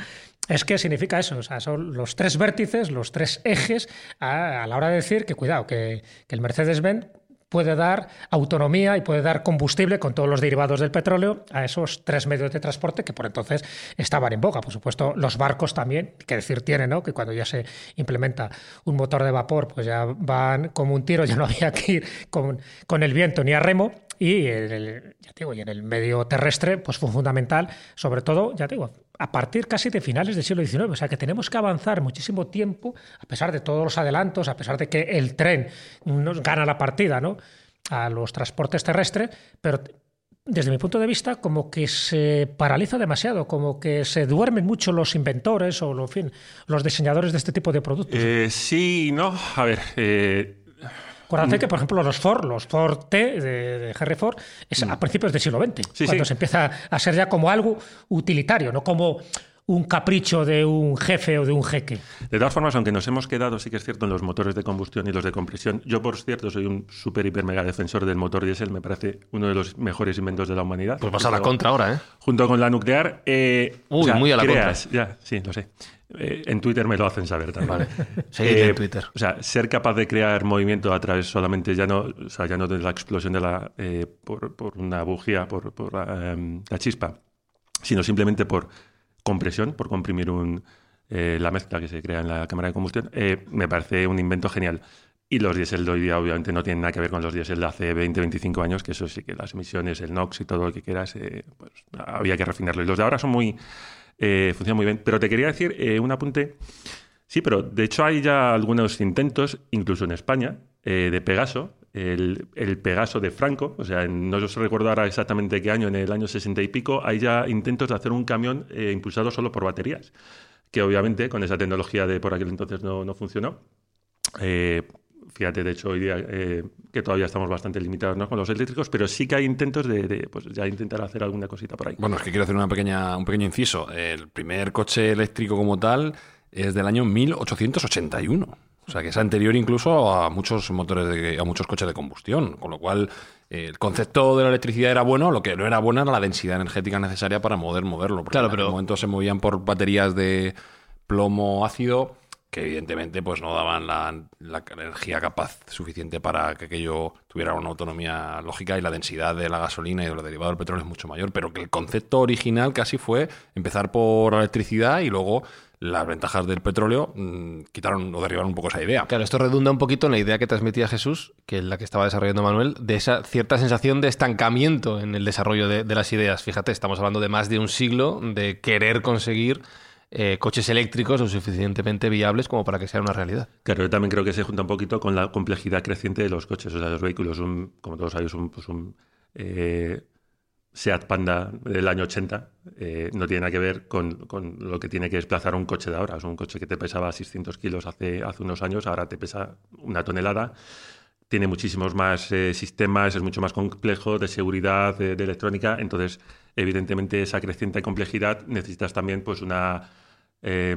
Speaker 6: Es que significa eso, o sea, son los tres vértices, los tres ejes, a, a la hora de decir que, cuidado, que, que el Mercedes-Benz puede dar autonomía y puede dar combustible con todos los derivados del petróleo a esos tres medios de transporte que por entonces estaban en boga. Por supuesto, los barcos también, que decir tiene, ¿no? Que cuando ya se implementa un motor de vapor, pues ya van como un tiro, ya no había que ir con, con el viento ni a remo. y en el, ya digo, y en el medio terrestre pues fue fundamental, sobre todo, ya digo, a partir casi de finales del siglo XIX. O sea que tenemos que avanzar muchísimo tiempo, a pesar de todos los adelantos, a pesar de que el tren nos gana la partida ¿no? a los transportes terrestres, pero desde mi punto de vista, como que se paraliza demasiado, como que se duermen mucho los inventores o, en fin, los diseñadores de este tipo de productos.
Speaker 9: Eh, sí, no. A ver. Eh...
Speaker 6: Acuérdate que, por ejemplo, los Ford, los Ford T de, de Henry Ford, es a principios del siglo XX, cuando se empieza a ser ya como algo utilitario, no como un capricho de un jefe o de un jeque.
Speaker 9: De todas formas, aunque nos hemos quedado, sí que es cierto, en los motores de combustión y los de compresión, yo por cierto soy un súper, hiper, mega defensor del motor diésel, me parece uno de los mejores inventos de la humanidad.
Speaker 4: Pues vas a la contra ahora, ¿eh?
Speaker 9: Junto con la nuclear. Eh,
Speaker 4: Uy, muy a la contra.
Speaker 9: Ya, sí, lo sé. Eh, en Twitter me lo hacen saber también.
Speaker 4: Vale. Seguid en Twitter.
Speaker 9: O sea, ser capaz de crear movimiento a través solamente ya no, o sea, ya no de la explosión de la por, por, una bujía, por, por la, la chispa, sino simplemente por compresión, por comprimir un, eh, la mezcla que se crea en la cámara de combustión, eh, me parece un invento genial. Y los diésel de hoy día obviamente no tienen nada que ver con los diésel de hace 20, 25 años, que eso sí que las emisiones, el NOx y todo lo que quieras, eh, pues había que refinarlo. Y los de ahora son muy, funcionan muy bien. Pero te quería decir un apunte. Sí, pero de hecho hay ya algunos intentos, incluso en España, de Pegaso, el, Pegaso de Franco, o sea, no os recuerdo ahora exactamente qué año, en el año 60 y pico, hay ya intentos de hacer un camión eh, impulsado solo por baterías, que obviamente con esa tecnología de por aquel entonces no, no funcionó. Fíjate, de hecho, hoy día eh, que todavía estamos bastante limitados con los eléctricos, pero sí que hay intentos de, pues, ya intentar hacer alguna cosita por ahí.
Speaker 7: Bueno, es que quiero hacer una pequeña, un pequeño inciso. El primer coche eléctrico como tal es del año 1881. O sea, que es anterior incluso a muchos motores, de, a muchos coches de combustión. Con lo cual, eh, el concepto de la electricidad era bueno, lo que no era bueno era la densidad energética necesaria para poder moverlo. Porque
Speaker 4: claro,
Speaker 7: en
Speaker 4: pero...
Speaker 7: aquel momento se movían por baterías de plomo ácido que evidentemente pues no daban la, energía capaz suficiente para que aquello tuviera una autonomía lógica y la densidad de la gasolina y de lo derivado del petróleo es mucho mayor, pero que el concepto original casi fue empezar por la electricidad y luego las ventajas del petróleo mmm, quitaron o derribaron un poco esa idea.
Speaker 4: Claro, esto redunda un poquito en la idea que transmitía Jesús, que es la que estaba desarrollando Manuel, de esa cierta sensación de estancamiento en el desarrollo de, de las ideas. Fíjate, estamos hablando de más de un siglo de querer conseguir eh, coches eléctricos lo suficientemente viables como para que sea una realidad.
Speaker 9: Claro, yo también creo que se junta un poquito con la complejidad creciente de los coches, o sea, los vehículos. Un, como todos sabéis, un, pues un eh, Seat Panda del año 80 eh, no tiene nada que ver con, lo que tiene que desplazar un coche de ahora. Es un coche que te pesaba 600 kilos hace, hace unos años, ahora te pesa una tonelada. Tiene muchísimos más sistemas, es mucho más complejo de seguridad, de, electrónica. Entonces, evidentemente, esa creciente complejidad necesitas también pues una. Eh,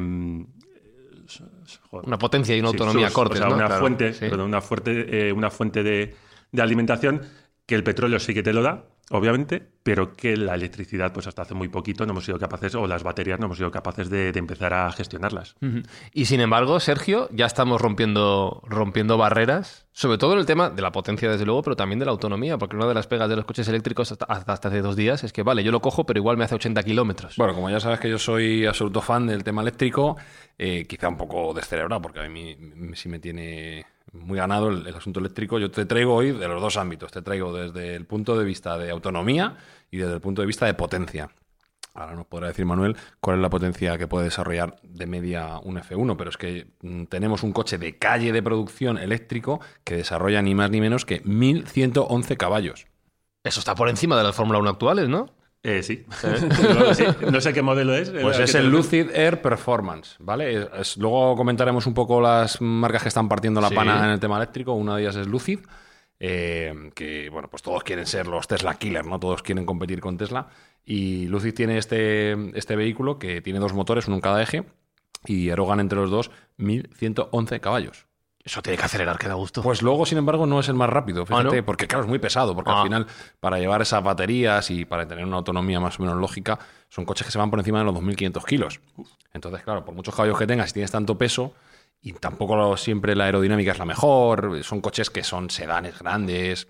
Speaker 4: una potencia y una autonomía
Speaker 9: sí,
Speaker 4: corta.
Speaker 9: O sea,
Speaker 4: ¿no?
Speaker 9: una,
Speaker 4: claro,
Speaker 9: fuente,
Speaker 4: sí.
Speaker 9: perdón, una, fuerte, eh, una fuente de, de alimentación que el petróleo sí que te lo da, obviamente, pero que la electricidad, pues hasta hace muy poquito no hemos sido capaces, o las baterías no hemos sido capaces de, de empezar a gestionarlas.
Speaker 4: Uh -huh. Y sin embargo, Sergio, ya estamos rompiendo, rompiendo barreras, sobre todo en el tema de la potencia, desde luego, pero también de la autonomía, porque una de las pegas de los coches eléctricos hasta, hasta hace dos días es que, vale, yo lo cojo, pero igual me hace 80 kilómetros.
Speaker 7: Bueno, como ya sabes que yo soy absoluto fan del tema eléctrico, eh, quizá un poco descerebrado, porque a mí sí me tiene muy ganado el, asunto eléctrico. Yo te traigo hoy de los dos ámbitos. Te traigo desde el punto de vista de autonomía y desde el punto de vista de potencia. Ahora nos podrá decir Manuel cuál es la potencia que puede desarrollar de media un F1, pero es que mm, tenemos un coche de calle de producción eléctrico que desarrolla ni más ni menos que 1111 caballos.
Speaker 4: Eso está por encima de las Fórmula 1 actuales, ¿no?
Speaker 9: Eh, sí. no, sí. no sé qué modelo es.
Speaker 7: Pues es el Lucid Air Performance, ¿vale? Es, es, luego comentaremos un poco las marcas que están partiendo la sí. pana en el tema eléctrico. Una de ellas es Lucid, eh, que, bueno, pues todos quieren ser los Tesla Killer, ¿no? Todos quieren competir con Tesla. Y Lucid tiene este, este vehículo que tiene dos motores, uno en cada eje, y erogan entre los dos 1111 caballos.
Speaker 4: Eso tiene que acelerar, que da gusto.
Speaker 7: Pues luego, sin embargo, no es el más rápido, fíjate, ¿Ah, no? porque claro, es muy pesado, porque ah. al final, para llevar esas baterías y para tener una autonomía más o menos lógica, son coches que se van por encima de los 2.500 kilos. Entonces, claro, por muchos caballos que tengas, si tienes tanto peso, y tampoco siempre la aerodinámica es la mejor, son coches que son sedanes grandes.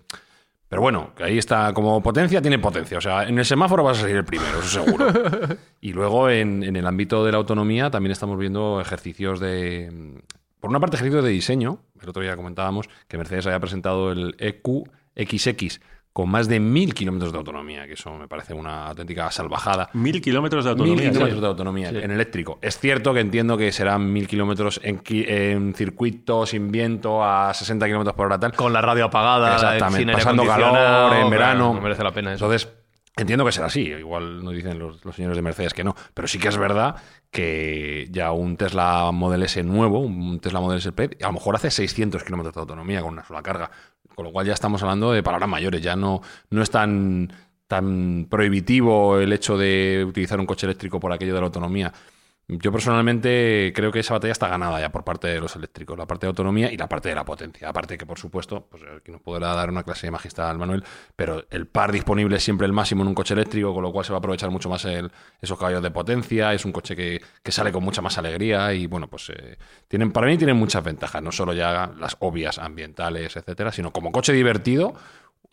Speaker 7: Pero bueno, que ahí está, como potencia, tiene potencia. O sea, en el semáforo vas a salir el primero, eso seguro. y luego, en, en el ámbito de la autonomía, también estamos viendo ejercicios de por una parte, ejercicio de diseño. El otro día comentábamos que Mercedes había presentado el EQXX con más de mil kilómetros de autonomía, que eso me parece una auténtica salvajada.
Speaker 9: Mil kilómetros de
Speaker 7: Mil
Speaker 9: autonomía.
Speaker 7: kilómetros
Speaker 9: sí.
Speaker 7: de autonomía en eléctrico. Es cierto que entiendo que serán mil kilómetros en, en circuito, sin viento, a 60 kilómetros por hora tal.
Speaker 4: Con la radio apagada,
Speaker 7: Exactamente,
Speaker 4: sin
Speaker 7: pasando calor en
Speaker 4: claro,
Speaker 7: verano.
Speaker 4: no merece la pena eso.
Speaker 7: Entonces, entiendo que será así. Igual nos dicen los, señores de Mercedes que no. Pero sí que es verdad que ya un Tesla Model S nuevo, un Tesla Model S Plaid, a lo mejor hace 600 kilómetros de autonomía con una sola carga. Con lo cual ya estamos hablando de palabras mayores. Ya no, no es tan, tan prohibitivo el hecho de utilizar un coche eléctrico por aquello de la autonomía. Yo personalmente creo que esa batalla está ganada ya por parte de los eléctricos, la parte de autonomía y la parte de la potencia. Aparte que, por supuesto, pues aquí nos podrá dar una clase magistral Manuel, pero el par disponible es siempre el máximo en un coche eléctrico, con lo cual se va a aprovechar mucho más el- esos caballos de potencia. Es un coche que, que sale con mucha más alegría y, bueno, pues eh, tienen, para mí tienen muchas ventajas, no solo ya las obvias ambientales, etcétera, sino como coche divertido.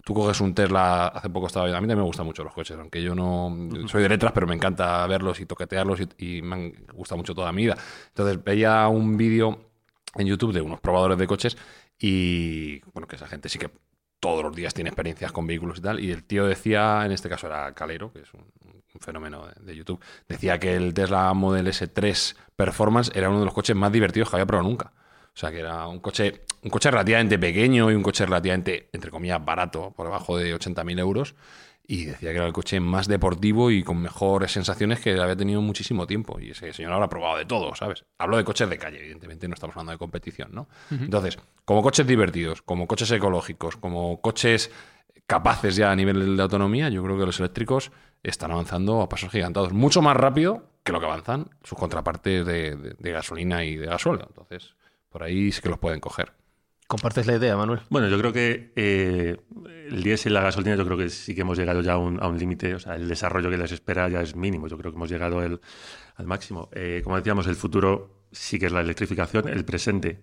Speaker 7: Tú coges un Tesla, hace poco estaba viendo, a mí también me gustan mucho los coches, aunque yo no soy de letras, pero me encanta verlos y toquetearlos y, me han gustado mucho toda mi vida. Entonces veía un vídeo en YouTube de unos probadores de coches y bueno, que esa gente sí que todos los días tiene experiencias con vehículos y tal, y el tío decía, en este caso era Calero, que es un, un fenómeno de, de YouTube, decía que el Tesla Model S3 Performance era uno de los coches más divertidos que había probado nunca. O sea, que era un coche, un coche relativamente pequeño y un coche relativamente, entre comillas, barato, por debajo de 80.000 euros. Y decía que era el coche más deportivo y con mejores sensaciones que había tenido en muchísimo tiempo. Y ese señor habrá probado de todo, ¿sabes? Hablo de coches de calle, evidentemente, no estamos hablando de competición, ¿no? Entonces, como coches divertidos, como coches ecológicos, como coches capaces ya a nivel de autonomía, yo creo que los eléctricos están avanzando a pasos gigantados, mucho más rápido que lo que avanzan sus contrapartes de, de- de gasolina y de gasóleo. Entonces, por ahí sí que los pueden coger.
Speaker 4: ¿Compartes la idea, Manuel?
Speaker 9: Bueno, yo creo que eh, el diésel y la gasolina, yo creo que sí que hemos llegado ya a un, a un límite. O sea, el desarrollo que les espera ya es mínimo. Yo creo que hemos llegado el- al máximo. Eh, como decíamos, el futuro sí que es la electrificación. El presente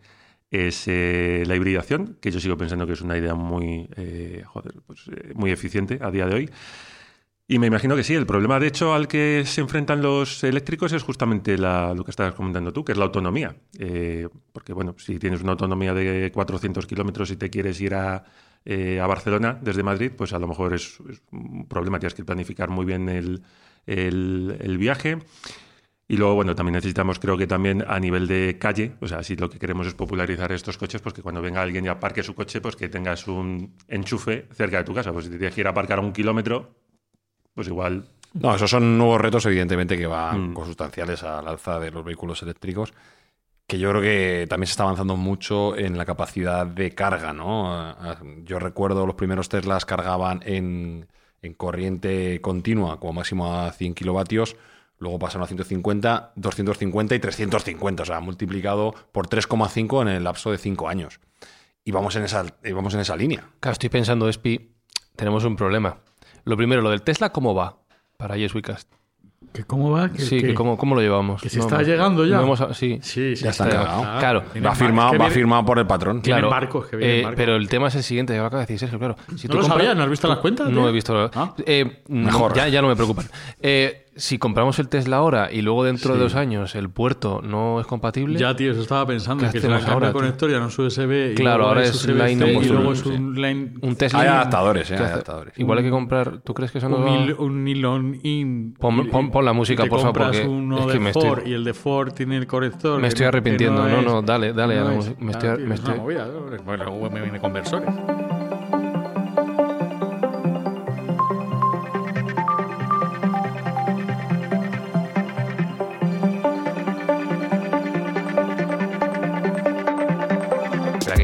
Speaker 9: es eh, la hibridación, que yo sigo pensando que es una idea muy, eh, joder, pues, eh, muy eficiente a día de hoy. Y me imagino que sí, el problema de hecho al que se enfrentan los eléctricos es justamente la- lo que estabas comentando tú, que es la autonomía. Eh, porque bueno, si tienes una autonomía de 400 kilómetros y te quieres ir a, eh, a Barcelona desde Madrid, pues a lo mejor es, un problema, tienes que planificar muy bien el, el- el viaje. Y luego, bueno, también necesitamos, creo que también a nivel de calle, o sea, si lo que queremos es popularizar estos coches, pues que cuando venga alguien y aparque su coche, pues que tengas un enchufe cerca de tu casa. Pues si te tienes que ir a aparcar a un kilómetro, pues igual
Speaker 7: No, esos son nuevos retos, evidentemente, que van
Speaker 9: Mm.
Speaker 7: consustanciales al alza de los vehículos eléctricos, que yo creo que también se está avanzando mucho en la capacidad de carga, ¿no? Ah, Yo recuerdo los primeros Teslas cargaban en, en corriente continua, como máximo a 100 kilovatios, luego pasaron a 150, 250 y 350, o sea, multiplicado por 3,5 en el lapso de 5 años. Y vamos en esa, vamos en esa línea.
Speaker 4: Claro, estoy pensando, Espi, tenemos un problema. Lo primero, lo del Tesla, ¿cómo va? Para Yes We Cast.
Speaker 5: ¿Que ¿Cómo va? ¿Que-
Speaker 4: Sí,
Speaker 5: que-
Speaker 4: que ¿cómo, ¿cómo lo llevamos?
Speaker 5: que se
Speaker 4: No,
Speaker 5: está
Speaker 4: no.
Speaker 5: llegando ya.
Speaker 4: No hemos- sí.
Speaker 5: Sí, sí,
Speaker 7: Ya está
Speaker 4: está llegado. Claro.
Speaker 7: Va firmado, va firmado por el patrón.
Speaker 4: Claro,
Speaker 5: barcos, que vienen
Speaker 4: eh,
Speaker 5: barcos.
Speaker 4: pero el tema es el siguiente, que lo acaba de decir Sergio, claro. Si
Speaker 5: ¿No
Speaker 4: tú
Speaker 5: lo
Speaker 4: compras-
Speaker 5: sabías? ¿No has visto las cuentas,
Speaker 4: No
Speaker 5: tío?
Speaker 4: he visto.
Speaker 5: Ah.
Speaker 4: Eh,
Speaker 7: Mejor.
Speaker 4: ya, ya no me preocupan. Eh, si compramos el Tesla ahora y luego dentro de
Speaker 5: Sí.
Speaker 4: dos años el puerto no es compatible,
Speaker 5: Ya, tío, eso estaba pensando.
Speaker 4: ¿Qué
Speaker 5: Que se cambia
Speaker 4: ahora,
Speaker 5: conector, ya no es USB. y
Speaker 4: Claro,
Speaker 5: luego
Speaker 4: ahora
Speaker 5: es
Speaker 4: line
Speaker 5: Y
Speaker 4: number
Speaker 5: luego es
Speaker 7: sí.
Speaker 5: un line.
Speaker 4: un Tesla.
Speaker 7: Hay adaptadores, ¿eh?
Speaker 4: ¿Qué
Speaker 7: Hay adaptadores.
Speaker 4: Igual hay que comprar. ¿Tú crees que eso no
Speaker 5: Un, un nylon in.
Speaker 4: Pon-
Speaker 5: y-
Speaker 4: pon- pon la
Speaker 5: y
Speaker 4: música,
Speaker 5: te
Speaker 4: por favor, porque
Speaker 5: uno
Speaker 4: es que
Speaker 5: de
Speaker 4: me estoy-
Speaker 5: Ford y el de Ford tiene el conector.
Speaker 4: Me estoy
Speaker 5: no-
Speaker 4: arrepintiendo. No,
Speaker 5: es-
Speaker 4: no, dale, dale a la
Speaker 5: es-
Speaker 4: música. Me
Speaker 5: Ah,
Speaker 4: estoy-
Speaker 5: tío,
Speaker 4: me
Speaker 5: es una
Speaker 4: estoy-
Speaker 5: movida, ¿no? Bueno, luego me viene conversores.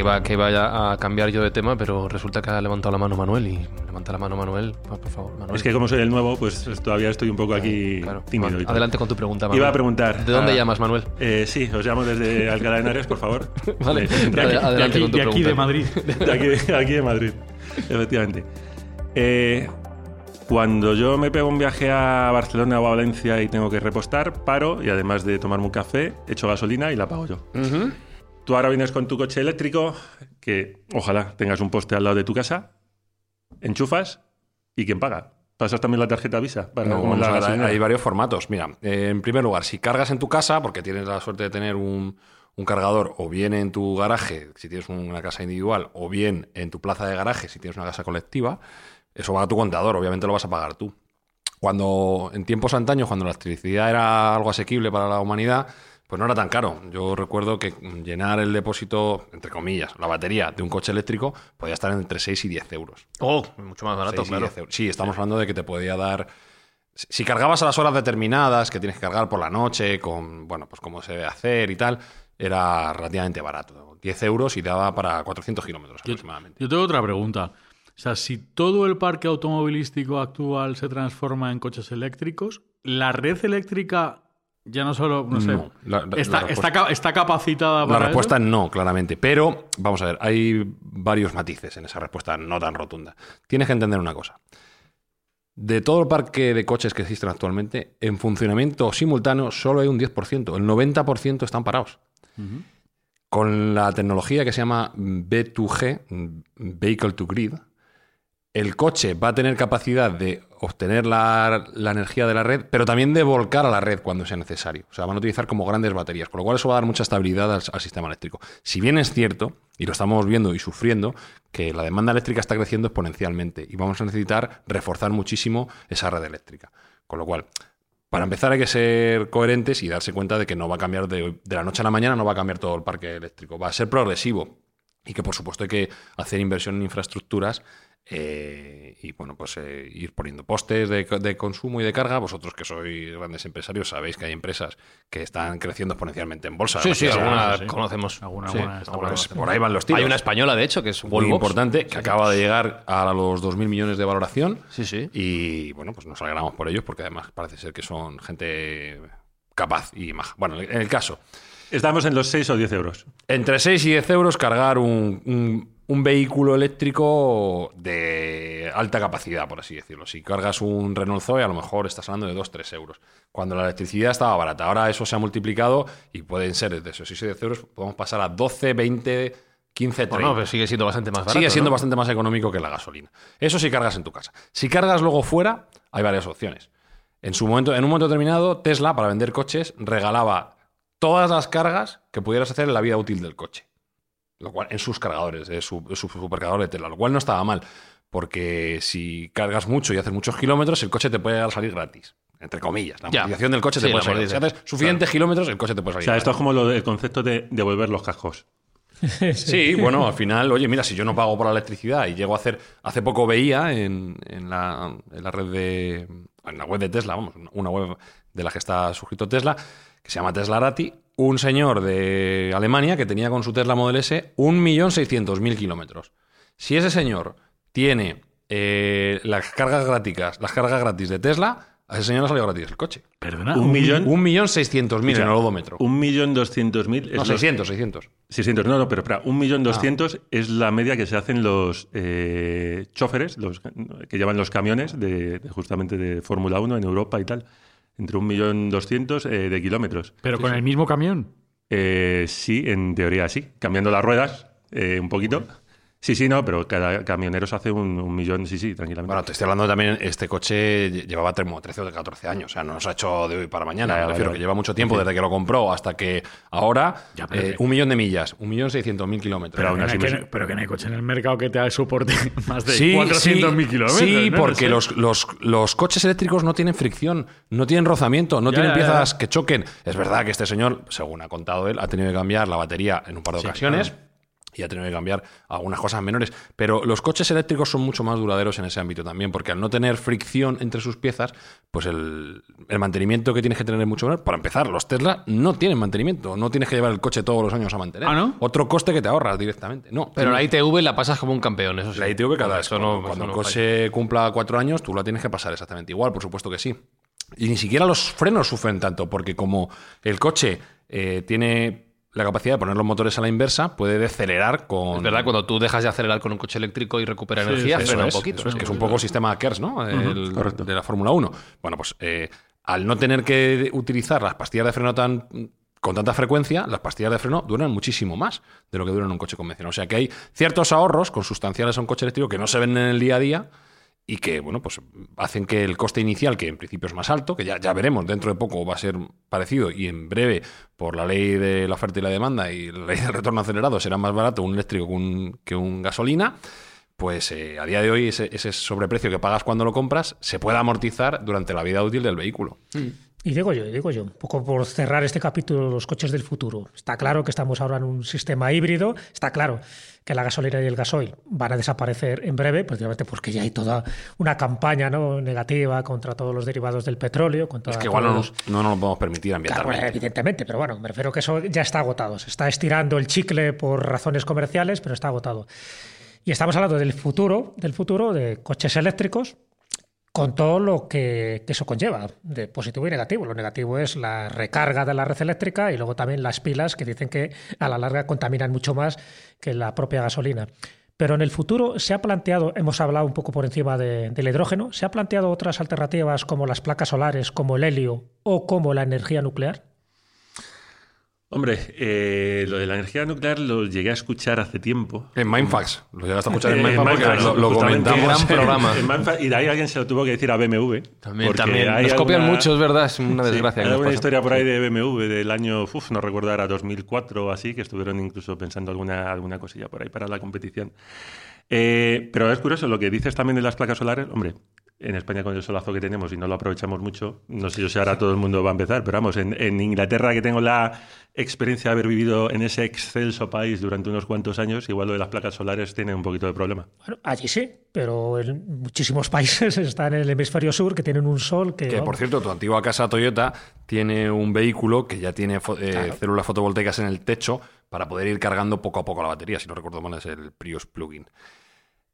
Speaker 4: Iba, que iba a cambiar yo de tema, pero resulta que ha levantado la mano Manuel y levanta la mano Manuel. Por favor, Manuel.
Speaker 9: Es que como soy el nuevo, pues todavía estoy un poco aquí
Speaker 4: Claro.
Speaker 9: tímido. y tal.
Speaker 4: Adelante con tu pregunta, Manuel.
Speaker 9: Iba a preguntar.
Speaker 4: ¿De dónde llamas, Manuel?
Speaker 9: Eh, sí, os llamo desde Alcalá de Henares, por favor.
Speaker 4: Vale.
Speaker 5: De aquí,
Speaker 4: Adelante
Speaker 5: de aquí-
Speaker 4: con tu
Speaker 5: de aquí de. Madrid.
Speaker 9: de aquí, de aquí de Madrid, efectivamente. Eh, cuando yo me pego un viaje a Barcelona o a Valencia y tengo que repostar, paro y además de tomarme un café, echo gasolina y la pago yo. Tú ahora vienes con tu coche eléctrico, que ojalá tengas un poste al lado de tu casa, enchufas y ¿quién paga? ¿Pasas también la tarjeta Visa? Para
Speaker 7: No,
Speaker 9: la
Speaker 7: ver, hay varios formatos. Mira, eh, en primer lugar, si cargas en tu casa, porque tienes la suerte de tener un, un cargador, o bien en tu garaje, si tienes una casa individual, o bien en tu plaza de garaje, si tienes una casa colectiva, eso va a tu contador, obviamente lo vas a pagar tú. Cuando en tiempos antaños, cuando la electricidad era algo asequible para la humanidad, pues no era tan caro. Yo recuerdo que llenar el depósito, entre comillas, la batería de un coche eléctrico podía estar entre 6 y 10 euros.
Speaker 4: Oh, mucho más barato,
Speaker 7: 6 y
Speaker 4: claro.
Speaker 7: 10 euros. Sí, estamos hablando de que te podía dar. Si si cargabas a las horas determinadas, que tienes que cargar por la noche, con, bueno, pues cómo se debe hacer y tal, era relativamente barato. 10 euros y daba para 400 kilómetros aproximadamente.
Speaker 5: Yo tengo otra pregunta. O sea, si todo el parque automovilístico actual se transforma en coches eléctricos, ¿la red eléctrica ya no solo, no sé,
Speaker 7: No, la- la-
Speaker 5: está,
Speaker 7: la
Speaker 5: está está capacitada
Speaker 7: La
Speaker 5: para
Speaker 7: respuesta
Speaker 5: eso?
Speaker 7: es no, claramente. Pero, vamos a ver, hay varios matices en esa respuesta no tan rotunda. Tienes que entender una cosa. De todo el parque de coches que existen actualmente, en funcionamiento simultáneo solo hay un 10%. El 90% están parados. Con la tecnología que se llama B2G, Vehicle to Grid, el coche va a tener capacidad de obtener la, energía de la red, pero también de volcar a la red cuando sea necesario. O sea, van a utilizar como grandes baterías, con lo cual eso va a dar mucha estabilidad al, al sistema eléctrico. Si bien es cierto, y lo estamos viendo y sufriendo, que la demanda eléctrica está creciendo exponencialmente y vamos a necesitar reforzar muchísimo esa red eléctrica. Con lo cual, para empezar hay que ser coherentes y darse cuenta de que no va a cambiar de, de la noche a la mañana, no va a cambiar todo el parque eléctrico, va a ser progresivo y que por supuesto hay que hacer inversión en infraestructuras eh, y bueno, pues eh, ir poniendo postes de, de consumo y de carga. Vosotros que sois grandes empresarios sabéis que hay empresas que están creciendo exponencialmente en bolsa.
Speaker 4: Sí, sí,
Speaker 7: Gracias a-
Speaker 4: alguna
Speaker 5: sí.
Speaker 4: conocemos.
Speaker 5: Alguna
Speaker 4: Sí,
Speaker 5: está
Speaker 4: alguna
Speaker 7: pues por ahí van los tiros.
Speaker 4: Hay una española, de hecho, que es
Speaker 7: muy importante, que acaba de llegar a los 2.000 millones de valoración.
Speaker 4: Sí, sí.
Speaker 7: Y bueno, pues nos alegramos por ellos porque además parece ser que son gente capaz y maja. Bueno, en el caso,
Speaker 9: Estamos en los 6 o 10 euros.
Speaker 7: entre 6 y 10 euros cargar un, un- un vehículo eléctrico de alta capacidad, por así decirlo. Si cargas un Renault Zoe, a lo mejor estás hablando de 2-3 euros. Cuando la electricidad estaba barata. Ahora eso se ha multiplicado y pueden ser de esos 6 y 10 euros, podemos pasar a 12, 20, 15, 30.
Speaker 4: Bueno, pero sigue siendo bastante más barato.
Speaker 7: Sigue siendo
Speaker 4: ¿no?
Speaker 7: bastante más económico que la gasolina. Eso si cargas en tu casa. Si cargas luego fuera, hay varias opciones. En, su momento, en un momento determinado, Tesla, para vender coches, regalaba todas las cargas que pudieras hacer en la vida útil del coche. Lo cual, en sus cargadores, de su, de su supercargador de Tesla. Lo cual no estaba mal. Porque si cargas mucho y haces muchos kilómetros, el coche te puede salir gratis. Entre comillas. La amortización del coche
Speaker 4: Sí,
Speaker 7: te puede salir. Si haces suficientes kilómetros, el coche te puede
Speaker 9: O
Speaker 7: salir
Speaker 9: sea, esto es como lo del concepto de devolver los cascos.
Speaker 7: Sí, bueno, al final, oye, mira, si yo no pago por la electricidad y llego a hacer. Hace poco veía en, en la, en la red de. En la web de Tesla, vamos, una web de la que está suscrito Tesla, que se llama Teslarati, un señor de Alemania que tenía con su Tesla Model S 1.600.000 kilómetros. Si ese señor tiene eh, las cargas gratis, las cargas gratis de Tesla, a ese señor le salió gratis el coche.
Speaker 5: Perdona.
Speaker 9: Un millón.
Speaker 7: 1.600.000 en el odómetro.
Speaker 9: Un millón doscientos mil.
Speaker 7: No, 600, 600.
Speaker 9: 600, no, no, pero espera, un millón doscientos
Speaker 7: Ah.
Speaker 9: es la media que se hacen los eh, choferes, los que llevan los camiones de, de justamente de Fórmula 1 en Europa y tal. Entre un millón doscientos eh, de kilómetros.
Speaker 5: Pero con el mismo camión.
Speaker 9: Eh, sí, en teoría sí. Cambiando las ruedas eh, un poquito. Sí, sí, no, pero cada camionero se hace un, un millón, sí, sí, tranquilamente.
Speaker 7: Bueno, te estoy hablando también, este coche lle- llevaba como 13 o 14 años, o sea, no se ha hecho de hoy para mañana, me refiero
Speaker 9: vale,
Speaker 7: que lleva mucho tiempo desde que lo compró hasta que ahora,
Speaker 5: Ya,
Speaker 7: eh, un millón de millas, un millón seiscientos mil kilómetros.
Speaker 5: Pero,
Speaker 9: aún
Speaker 5: que,
Speaker 9: así
Speaker 5: no pero que no hay coche en el mercado que te soporte más de
Speaker 7: Sí,
Speaker 5: 400.000
Speaker 7: sí,
Speaker 5: kilómetros.
Speaker 7: Sí,
Speaker 5: ¿no? No
Speaker 7: porque
Speaker 5: sé.
Speaker 7: los, los- los coches eléctricos no tienen fricción, no tienen rozamiento, no
Speaker 5: Ya,
Speaker 7: tienen
Speaker 5: ya, ya.
Speaker 7: piezas que choquen. Es verdad que este señor, según ha contado él, ha tenido que cambiar la batería en un par de
Speaker 5: Sí,
Speaker 7: ocasiones.
Speaker 5: claro.
Speaker 7: Y ha tenido que cambiar algunas cosas menores. Pero los coches eléctricos son mucho más duraderos en ese ámbito también, porque al no tener fricción entre sus piezas, pues el, el mantenimiento que tienes que tener es mucho menor. Para empezar, los Tesla no tienen mantenimiento. No tienes que llevar el coche todos los años a mantener.
Speaker 5: ¿Ah, no?
Speaker 7: Otro coste que te ahorras directamente. No.
Speaker 4: Pero la ITV la pasas como un campeón, eso sí.
Speaker 7: La ITV cada vez.
Speaker 4: No,
Speaker 7: cuando el
Speaker 4: no
Speaker 7: coche cumpla cuatro años, tú la tienes que pasar exactamente igual, por supuesto que sí. Y ni siquiera los frenos sufren tanto, porque como el coche eh, tiene la capacidad de poner los motores a la inversa, puede decelerar con.
Speaker 4: Es verdad, cuando tú dejas de acelerar con un coche eléctrico y recupera
Speaker 5: Sí,
Speaker 4: energía,
Speaker 5: sí,
Speaker 4: frena
Speaker 7: Eso
Speaker 4: un
Speaker 7: es,
Speaker 4: poquito.
Speaker 7: eso es, que es un poco sistema KERS, ¿no? El- de la Fórmula 1. Bueno, pues eh, al no tener que utilizar las pastillas de freno tan con tanta frecuencia, las pastillas de freno duran muchísimo más de lo que duran en un coche convencional. O sea que hay ciertos ahorros consustanciales a un coche eléctrico que no se ven en el día a día y que, bueno, pues hacen que el coste inicial, que en principio es más alto, que ya, ya veremos, dentro de poco va a ser parecido y en breve, por la ley de la oferta y la demanda y la ley del retorno acelerado, será más barato un eléctrico que un, que un gasolina, pues eh, a día de hoy ese, ese sobreprecio que pagas cuando lo compras se puede amortizar durante la vida útil del vehículo.
Speaker 6: Y digo yo, y digo yo, un poco por cerrar este capítulo de los coches del futuro. Está claro que estamos ahora en un sistema híbrido, está claro que la gasolina y el gasoil van a desaparecer en breve, precisamente porque ya hay toda una campaña ¿no? negativa contra todos los derivados del petróleo. Contra
Speaker 7: Es que igual no nos, no nos lo podemos permitir
Speaker 6: Claro,
Speaker 7: ambientalmente.
Speaker 6: evidentemente, pero bueno, me refiero que eso ya está agotado. Se está estirando el chicle por razones comerciales, pero está agotado. Y estamos hablando del futuro, del futuro de coches eléctricos, con todo lo que, eso conlleva, de positivo y negativo. Lo negativo es la recarga de la red eléctrica y luego también las pilas que dicen que a la larga contaminan mucho más que la propia gasolina. Pero en el futuro se ha planteado, hemos hablado un poco por encima de- del hidrógeno, se ha planteado otras alternativas como las placas solares, como el helio o como la energía nuclear.
Speaker 9: Hombre, eh, lo de la energía nuclear lo llegué a escuchar hace tiempo.
Speaker 7: En Mindfax. Lo llegaste a escuchar en
Speaker 9: Eh,
Speaker 7: Mindfax porque
Speaker 9: Mindfax,
Speaker 7: lo, lo comentamos.
Speaker 4: Gran
Speaker 7: en-
Speaker 4: programa.
Speaker 9: En Mindfax, y de ahí alguien se lo tuvo que decir a BMW.
Speaker 4: También, también.
Speaker 9: hay
Speaker 4: Nos copian
Speaker 9: alguna-
Speaker 4: mucho, es verdad, es una
Speaker 9: Sí,
Speaker 4: desgracia. que
Speaker 9: hay
Speaker 4: nos
Speaker 9: una
Speaker 4: pasa.
Speaker 9: historia por ahí de BMW del año, uf, no recuerdo, era 2004 o así, que estuvieron incluso pensando alguna, alguna cosilla por ahí para la competición. Eh, pero es curioso lo que dices también de las placas solares. Hombre, en España con el solazo que tenemos y no lo aprovechamos mucho, no sé yo si ahora todo el mundo va a empezar, pero vamos, en, en Inglaterra que tengo la experiencia de haber vivido en ese excelso país durante unos cuantos años, igual lo de las placas solares tiene un poquito de problema.
Speaker 6: Bueno, allí sí, pero en muchísimos países están en el hemisferio sur que tienen un sol que...
Speaker 7: Que por cierto, tu antigua casa Toyota tiene un vehículo que ya tiene fo- eh, células fotovoltaicas en el techo para poder ir cargando poco a poco la batería. Si no recuerdo mal, es el Prius plugin.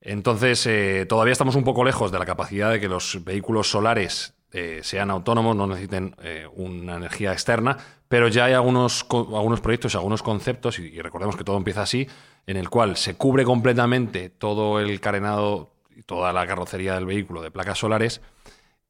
Speaker 7: Entonces, eh, todavía estamos un poco lejos de la capacidad de que los vehículos solares eh, sean autónomos, no necesiten eh, una energía externa, pero ya hay algunos, algunos proyectos y algunos conceptos, y, recordemos que todo empieza así, en el cual se cubre completamente todo el carenado y toda la carrocería del vehículo de placas solares,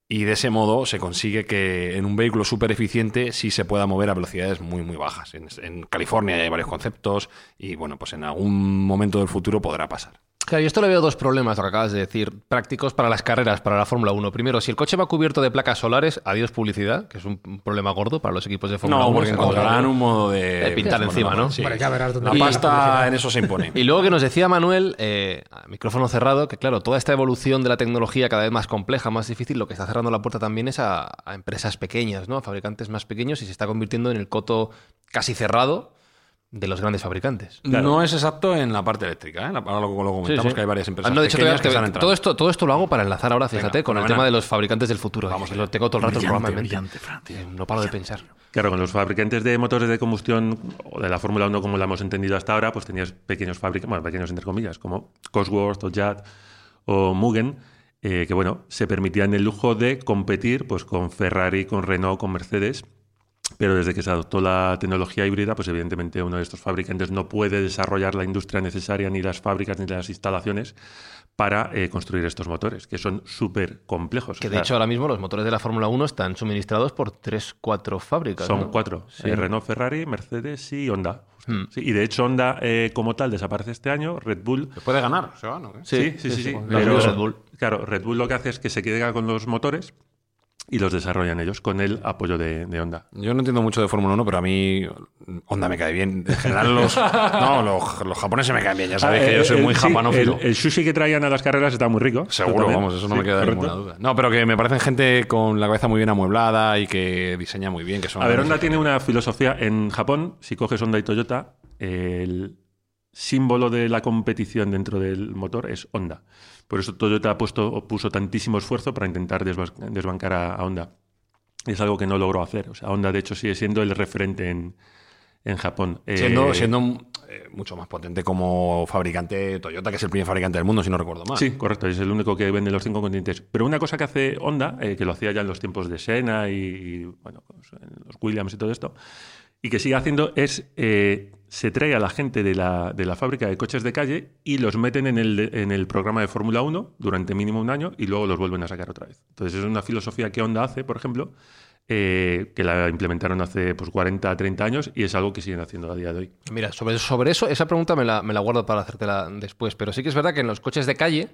Speaker 7: y de ese modo se consigue que en un vehículo súper eficiente sí se pueda mover a velocidades muy, muy bajas. En, en California hay varios conceptos y bueno, pues en algún momento del futuro podrá pasar.
Speaker 4: Claro, yo esto le veo dos problemas, lo que acabas de decir, prácticos para las carreras, para la Fórmula 1. Primero, si el coche va cubierto de placas solares, adiós publicidad, que es un problema gordo para los equipos de Fórmula 1.
Speaker 7: porque encontrarán un modo de...
Speaker 4: de pintar encima, ¿no?
Speaker 7: sí.
Speaker 6: Bueno, ya verás dónde
Speaker 7: La pasta en eso se impone.
Speaker 4: Y luego que nos decía Manuel, eh, a micrófono cerrado, que claro, toda esta evolución de la tecnología cada vez más compleja, más difícil, lo que está cerrando la puerta también es a, a empresas pequeñas, ¿no? A fabricantes más pequeños y se está convirtiendo en el coto casi cerrado de los grandes fabricantes.
Speaker 7: No es exacto en la parte eléctrica, ¿eh? La- Ahora lo, lo comentamos
Speaker 4: Sí, sí.
Speaker 7: que hay varias empresas
Speaker 4: Ah, no, de hecho,
Speaker 7: pequeñas que están
Speaker 4: todo, esto, todo esto lo hago para enlazar ahora, fíjate,
Speaker 7: Venga,
Speaker 4: con el tema de los fabricantes del futuro. Vamos, lo tengo todo el rato el programa en mente.
Speaker 5: brillante, Fran, tío.
Speaker 4: Eh, No paro de pensar.
Speaker 9: Claro, con los fabricantes de motores de combustión o de la Fórmula 1 como la hemos entendido hasta ahora, pues tenías pequeños fabricantes, bueno, pequeños entre comillas, como Cosworth o Jad o Mugen, eh, que bueno, se permitían el lujo de competir pues con Ferrari, con Renault, con Mercedes. Pero desde que se adoptó la tecnología híbrida, pues evidentemente uno de estos fabricantes no puede desarrollar la industria necesaria, ni las fábricas, ni las instalaciones para eh, construir estos motores, que son súper complejos.
Speaker 4: Que
Speaker 9: O
Speaker 4: de
Speaker 9: sea,
Speaker 4: hecho ahora mismo los motores de la Fórmula 1 están suministrados por tres, cuatro fábricas.
Speaker 9: Son
Speaker 4: ¿no?
Speaker 9: cuatro.
Speaker 4: Sí.
Speaker 9: Eh, Renault, Ferrari, Mercedes y Honda.
Speaker 4: Hmm.
Speaker 9: Sí, y de hecho Honda eh, como tal desaparece este año. Red Bull...
Speaker 7: ¿Se puede ganar? ¿Se va.
Speaker 9: Sí, sí, sí. sí,
Speaker 4: Los
Speaker 9: pero-
Speaker 4: Red Bull.
Speaker 9: Claro, Red Bull lo que hace es que se queda con los motores y los desarrollan ellos con el apoyo de, de Honda.
Speaker 7: Yo no entiendo mucho de Fórmula 1, pero a mí Honda me cae bien. En general, los, no, los, los japoneses me caen bien. Ya sabéis
Speaker 9: Ah,
Speaker 7: que yo
Speaker 9: el-
Speaker 7: soy
Speaker 9: el-
Speaker 7: muy
Speaker 9: sí,
Speaker 7: japanófilo.
Speaker 9: El, el sushi que traían a las carreras está muy rico.
Speaker 7: Seguro, vamos, eso no
Speaker 9: Sí,
Speaker 7: me queda
Speaker 9: correcto.
Speaker 7: ninguna duda. No, pero que me parecen gente con la cabeza muy bien amueblada y que diseña muy bien. Que son
Speaker 9: A ver, Honda tiene una filosofía. En Japón, si coges Honda y Toyota, el símbolo de la competición dentro del motor es Honda. Por eso Toyota ha puesto, o puso tantísimo esfuerzo para intentar desbancar a, a Honda. Y es algo que no logró hacer. O sea, Honda, de hecho, sigue siendo el referente en, en Japón.
Speaker 7: Siendo,
Speaker 9: Eh,
Speaker 7: siendo eh, mucho más potente como fabricante Toyota, que es el primer fabricante del mundo, si no recuerdo mal.
Speaker 9: Sí, correcto, es el único que vende los cinco continentes. Pero una cosa que hace Honda, eh, que lo hacía ya en los tiempos de Senna y, y, bueno, pues, en los Williams y todo esto, y que sigue haciendo es se trae a la gente de la, de la fábrica de coches de calle y los meten en el, en el programa de Fórmula 1 durante mínimo un año y luego los vuelven a sacar otra vez. Entonces es una filosofía que Honda hace, por ejemplo, eh, que la implementaron hace pues, 40, 30 años y es algo que siguen haciendo a día de hoy.
Speaker 4: Mira, sobre, sobre eso, esa pregunta me la, me la guardo para hacértela después, pero sí que es verdad que en los coches de calle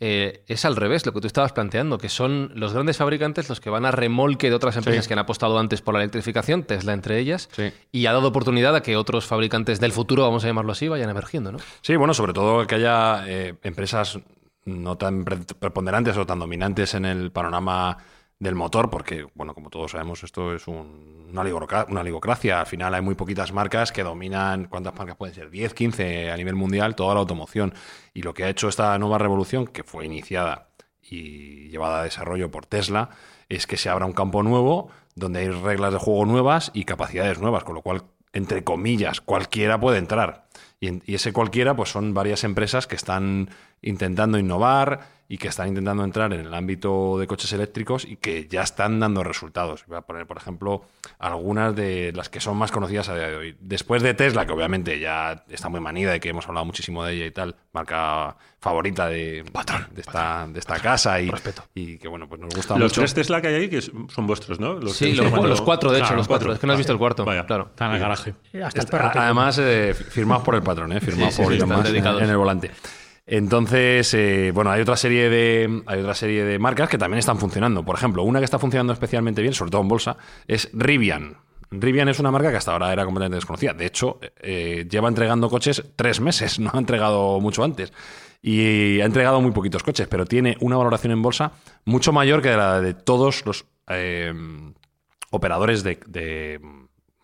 Speaker 4: eh, es al revés lo que tú estabas planteando, que son los grandes fabricantes los que van a remolque de otras empresas
Speaker 7: Sí.
Speaker 4: que han apostado antes por la electrificación, Tesla entre ellas,
Speaker 7: Sí.
Speaker 4: y ha dado oportunidad a que otros fabricantes del futuro, vamos a llamarlo así, vayan emergiendo, ¿no?
Speaker 7: Sí, bueno, sobre todo que haya eh, empresas no tan pre- preponderantes o tan dominantes en el panorama del motor, porque, bueno, como todos sabemos, esto es un- una, oligocra- una oligocracia. Al final hay muy poquitas marcas que dominan, ¿cuántas marcas pueden ser? 10, 15 a nivel mundial, toda la automoción. Y lo que ha hecho esta nueva revolución, que fue iniciada y llevada a desarrollo por Tesla, es que se abra un campo nuevo donde hay reglas de juego nuevas y capacidades nuevas, con lo cual, entre comillas, cualquiera puede entrar. Y, en- y ese cualquiera, pues son varias empresas que están intentando innovar y que están intentando entrar en el ámbito de coches eléctricos y que ya están dando resultados. Voy a poner, por ejemplo, algunas de las que son más conocidas a día de hoy. Después de Tesla, que obviamente ya está muy manida y que hemos hablado muchísimo de ella y tal, marca favorita de, de, esta, de esta casa y, y que, bueno, pues nos gusta
Speaker 9: Los
Speaker 7: mucho.
Speaker 9: tres Tesla que hay ahí que son vuestros, ¿no? Los
Speaker 4: Sí, los,
Speaker 9: cuando-
Speaker 4: los cuatro, de hecho,
Speaker 9: Claro,
Speaker 4: los cuatro. Es que no has visto el cuarto.
Speaker 9: Vaya.
Speaker 4: Claro.
Speaker 5: Está en el garaje.
Speaker 6: Hasta el perro.
Speaker 7: además, eh, firmados por el patrón, ¿eh?
Speaker 4: sí,
Speaker 7: por Elon Musk
Speaker 4: dedicados.
Speaker 7: en el volante. Entonces, eh, bueno, hay otra serie de hay otra serie de marcas que también están funcionando. Por ejemplo, una que está funcionando especialmente bien, sobre todo en bolsa, es Rivian. Rivian es una marca que hasta ahora era completamente desconocida. De hecho, eh, lleva entregando coches tres meses, no ha entregado mucho antes. Y ha entregado muy poquitos coches, pero tiene una valoración en bolsa mucho mayor que la de todos los eh, operadores de, de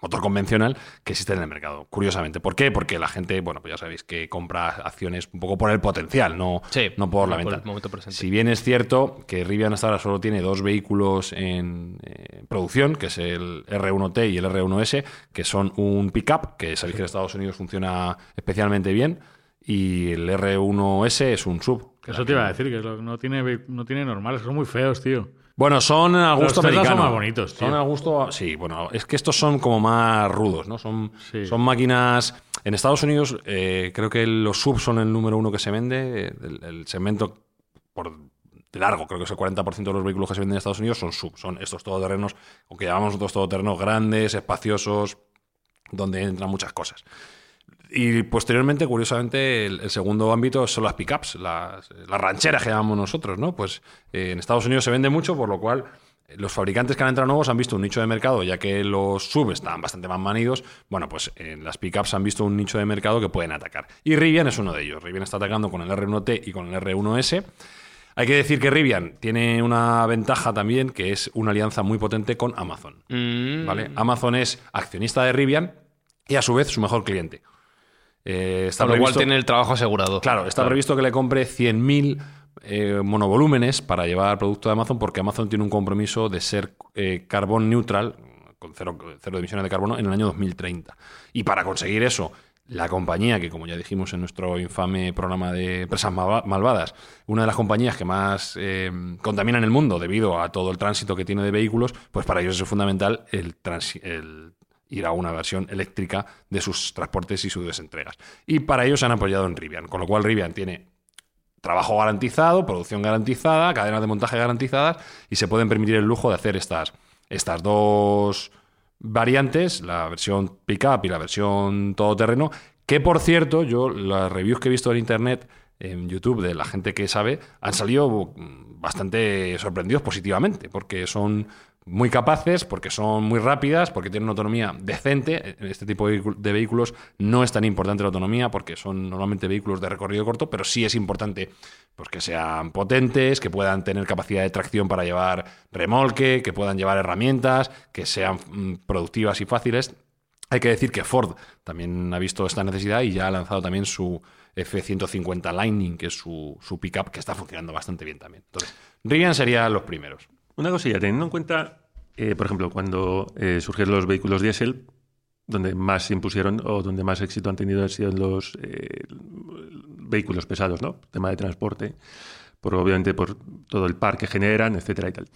Speaker 7: motor convencional que existen en el mercado. Curiosamente. ¿Por qué? Porque la gente, bueno, pues ya sabéis que compra acciones un poco por el potencial, no,
Speaker 4: Sí,
Speaker 7: no por la venta.
Speaker 4: el momento presente.
Speaker 7: Si bien es cierto que Rivian hasta ahora solo tiene dos vehículos en eh, producción, que es el R1T y el R1S, que son un pickup, que sabéis que en Estados Unidos funciona especialmente bien, y el R1S es un sub.
Speaker 5: Eso te iba a decir, que no tiene, no tiene normales, son muy feos, tío.
Speaker 7: Bueno, son a
Speaker 5: Los
Speaker 7: gusto
Speaker 5: son
Speaker 7: americano.
Speaker 5: más bonitos, tío.
Speaker 7: Son a gusto. Sí, bueno, es que estos son como más rudos, ¿no? Son,
Speaker 5: Sí.
Speaker 7: son máquinas. En Estados Unidos, eh, creo que los subs son el número uno que se vende. El, el segmento por de largo, creo que es el 40% de los vehículos que se venden en Estados Unidos son subs. Son estos todoterrenos, aunque llamamos nosotros todoterrenos grandes, espaciosos, donde entran muchas cosas. Y posteriormente, curiosamente, el, el segundo ámbito son las pickups, las, las rancheras que llamamos nosotros, ¿no? Pues eh, en Estados Unidos se vende mucho, por lo cual eh, los fabricantes que han entrado nuevos han visto un nicho de mercado, ya que los sub están bastante más manidos. Bueno, pues en las pickups han visto un nicho de mercado que pueden atacar. Y Rivian es uno de ellos. Rivian está atacando con el R1T y con el R1S. Hay que decir que Rivian tiene una ventaja también, que es una alianza muy potente con Amazon.
Speaker 4: Mm.
Speaker 7: ¿vale? Amazon es accionista de Rivian y a su vez su mejor cliente. Eh, está
Speaker 4: Con lo cual
Speaker 7: previsto-
Speaker 4: tiene el trabajo asegurado.
Speaker 7: Claro, está previsto que le compre 100.000 eh, monovolúmenes para llevar producto de Amazon porque Amazon tiene un compromiso de ser eh, carbón neutral, con cero, cero emisiones de carbono, en el año 2030. Y para conseguir eso, la compañía, que como ya dijimos en nuestro infame programa de empresas malva- malvadas, una de las compañías que más eh, contamina en el mundo debido a todo el tránsito que tiene de vehículos, pues para ellos es fundamental el, el ir a una versión eléctrica de sus transportes y sus desentregas. Y para ello se han apoyado en Rivian, con lo cual Rivian tiene trabajo garantizado, producción garantizada, cadenas de montaje garantizadas y se pueden permitir el lujo de hacer estas, estas dos variantes, la versión pickup y la versión todoterreno, que por cierto, yo las reviews que he visto en internet, en YouTube, de la gente que sabe, han salido mm, bastante sorprendidos positivamente, porque son muy capaces, porque son muy rápidas, porque tienen una autonomía decente. En este tipo de vehículos no es tan importante la autonomía, porque son normalmente vehículos de recorrido corto, pero sí es importante pues, que sean potentes, que puedan tener capacidad de tracción para llevar remolque, que puedan llevar herramientas, que sean mm, productivas y fáciles. Hay que decir que Ford también ha visto esta necesidad y ya ha lanzado también su F-150 Lightning, que es su, su pickup, que está funcionando bastante bien también. Entonces, Rivian serían los primeros.
Speaker 9: Una cosilla, teniendo en cuenta, eh, por ejemplo, cuando eh, surgieron los vehículos diésel, donde más se impusieron o donde más éxito han tenido han sido los eh, vehículos pesados, ¿no? Tema de transporte, por obviamente por todo el par que generan, etcétera y tal.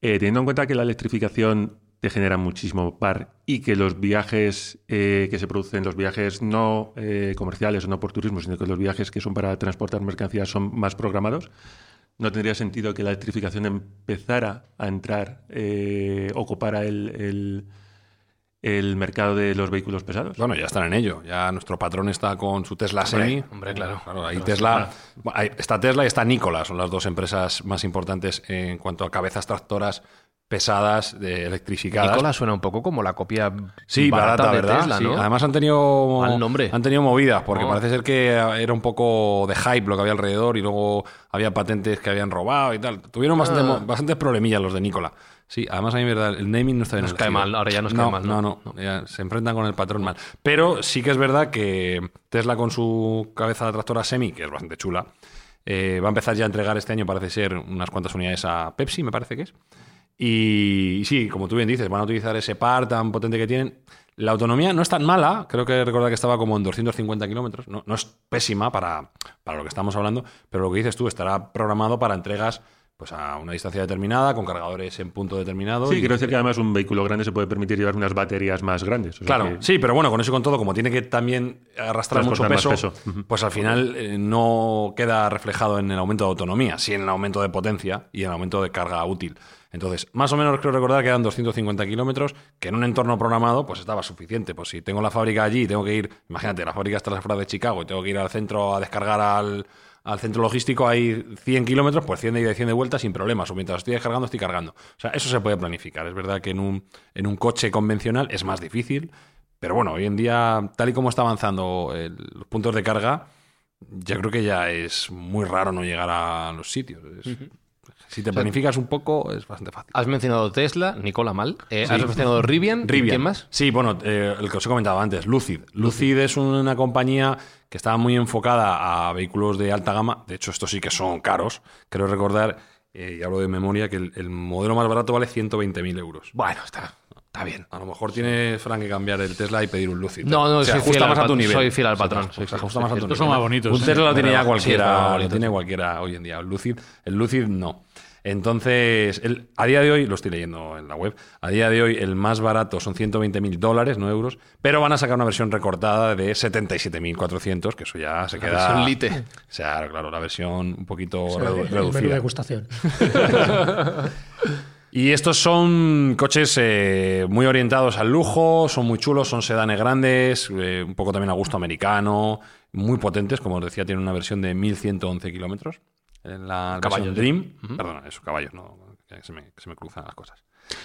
Speaker 9: Teniendo en cuenta que la electrificación te genera muchísimo par y que los viajes que se producen, los viajes no comerciales o no por turismo, sino que los viajes que son para transportar mercancías son más programados, ¿no tendría sentido que la electrificación empezara a entrar, eh, ocupara el, el- el mercado de los vehículos pesados?
Speaker 7: Bueno, ya están en ello. Ya nuestro patrón está con su Tesla
Speaker 4: Hombre,
Speaker 7: Semi.
Speaker 4: hombre, claro.
Speaker 7: ahí Tesla, está Tesla y está Nikola, son las dos empresas más importantes en cuanto a cabezas tractoras pesadas, de electrificadas.
Speaker 4: Nicola suena un poco como la copia
Speaker 7: Sí, barata,
Speaker 4: de
Speaker 7: ¿verdad?
Speaker 4: Tesla,
Speaker 7: Sí,
Speaker 4: ¿no?
Speaker 7: Además han tenido,
Speaker 4: Mal nombre.
Speaker 7: han tenido movidas, porque
Speaker 4: Oh.
Speaker 7: parece ser que era un poco de hype lo que había alrededor y luego había patentes que habían robado y tal. Tuvieron bastante,
Speaker 4: Ah.
Speaker 7: mo- bastantes problemillas los de Nicola. Sí, además a mí, verdad, el naming no está bien
Speaker 4: Nos cae mal, ahora ya nos
Speaker 7: no,
Speaker 4: cae mal, ¿no?
Speaker 7: No, no, ya se enfrentan con el patrón mal. Pero sí que es verdad que Tesla con su cabeza de tractora semi, que es bastante chula, eh, va a empezar ya a entregar este año, parece ser, unas cuantas unidades a Pepsi, me parece que es. Y, y sí, como tú bien dices, van a utilizar ese par tan potente que tienen. La autonomía no es tan mala, creo que recordar que estaba como en 250 kilómetros. No, no es pésima para, para lo que estamos hablando, pero lo que dices tú estará programado para entregas pues a una distancia determinada, con cargadores en punto determinado.
Speaker 9: Sí,
Speaker 7: y-
Speaker 9: quiero decir que además un vehículo grande se puede permitir llevar unas baterías más grandes. o sea
Speaker 7: Claro,
Speaker 9: que-
Speaker 7: sí, pero bueno, con eso y con todo, como tiene que también arrastrar mucho peso, pues al final eh, no queda reflejado en el aumento de autonomía, sí en el aumento de potencia y en el aumento de carga útil. Entonces, más o menos creo recordar que eran 250 kilómetros, que en un entorno programado pues estaba suficiente. Pues si tengo la fábrica allí y tengo que ir, imagínate, la fábrica está fuera de Chicago y tengo que ir al centro a descargar al, centro logístico hay 100 kilómetros, pues 100 de ida y 100 de vuelta sin problemas. O mientras estoy descargando, estoy cargando. O sea, eso se puede planificar. Es verdad que en un, en un coche convencional es más difícil, pero bueno, hoy en día, tal y como está avanzando el- los puntos de carga, yo creo que ya es muy raro no llegar a los sitios. Si te
Speaker 4: O sea,
Speaker 7: planificas un poco, es bastante fácil.
Speaker 4: Has mencionado Tesla, Nicola mal. Eh,
Speaker 7: Sí.
Speaker 4: Has mencionado Rivian.
Speaker 7: Rivian.
Speaker 4: ¿Quién más?
Speaker 7: Sí, bueno, eh, el que os he comentado antes, Lucid. Lucid es una compañía que estaba muy enfocada a vehículos de alta gama. De hecho, estos sí que son caros. Creo recordar, eh, y hablo de memoria, que el, el modelo más barato vale 120.000 euros.
Speaker 4: Bueno, está, está bien.
Speaker 7: A lo mejor tiene Frank que cambiar el Tesla y pedir un Lucid.
Speaker 4: No, no,
Speaker 7: se
Speaker 4: soy
Speaker 7: ajusta
Speaker 4: fiel al
Speaker 7: más a tu nivel.
Speaker 4: soy fiel al patrón, soy
Speaker 7: se ajusta
Speaker 4: soy
Speaker 7: más a tu nivel.
Speaker 5: son más bonitos.
Speaker 7: Un Tesla lo tiene ya
Speaker 4: Sí,
Speaker 7: cualquiera, lo
Speaker 4: bonitos.
Speaker 7: tiene cualquiera hoy en día. El Lucid, el Lucid no. Entonces, el- a día de hoy, lo estoy leyendo en la web, a día de hoy el más barato son 120.000 dólares, no euros, pero van a sacar una versión recortada de 77.400, que eso ya se
Speaker 4: La
Speaker 7: queda...
Speaker 4: versión Lite.
Speaker 7: O sea, claro, la versión un poquito
Speaker 6: O sea,
Speaker 7: redu-
Speaker 6: el menú
Speaker 7: reducida.
Speaker 6: degustación.
Speaker 7: Y estos son coches eh, muy orientados al lujo, son muy chulos, son sedanes grandes, eh, un poco también a gusto americano, muy potentes, como os decía, tienen una versión de 1111 kilómetros. En la
Speaker 4: Caballos,
Speaker 7: versión Dream,
Speaker 4: ¿eh? Ujú.
Speaker 7: perdona, esos caballos, no, que se me, que se me cruzan las cosas.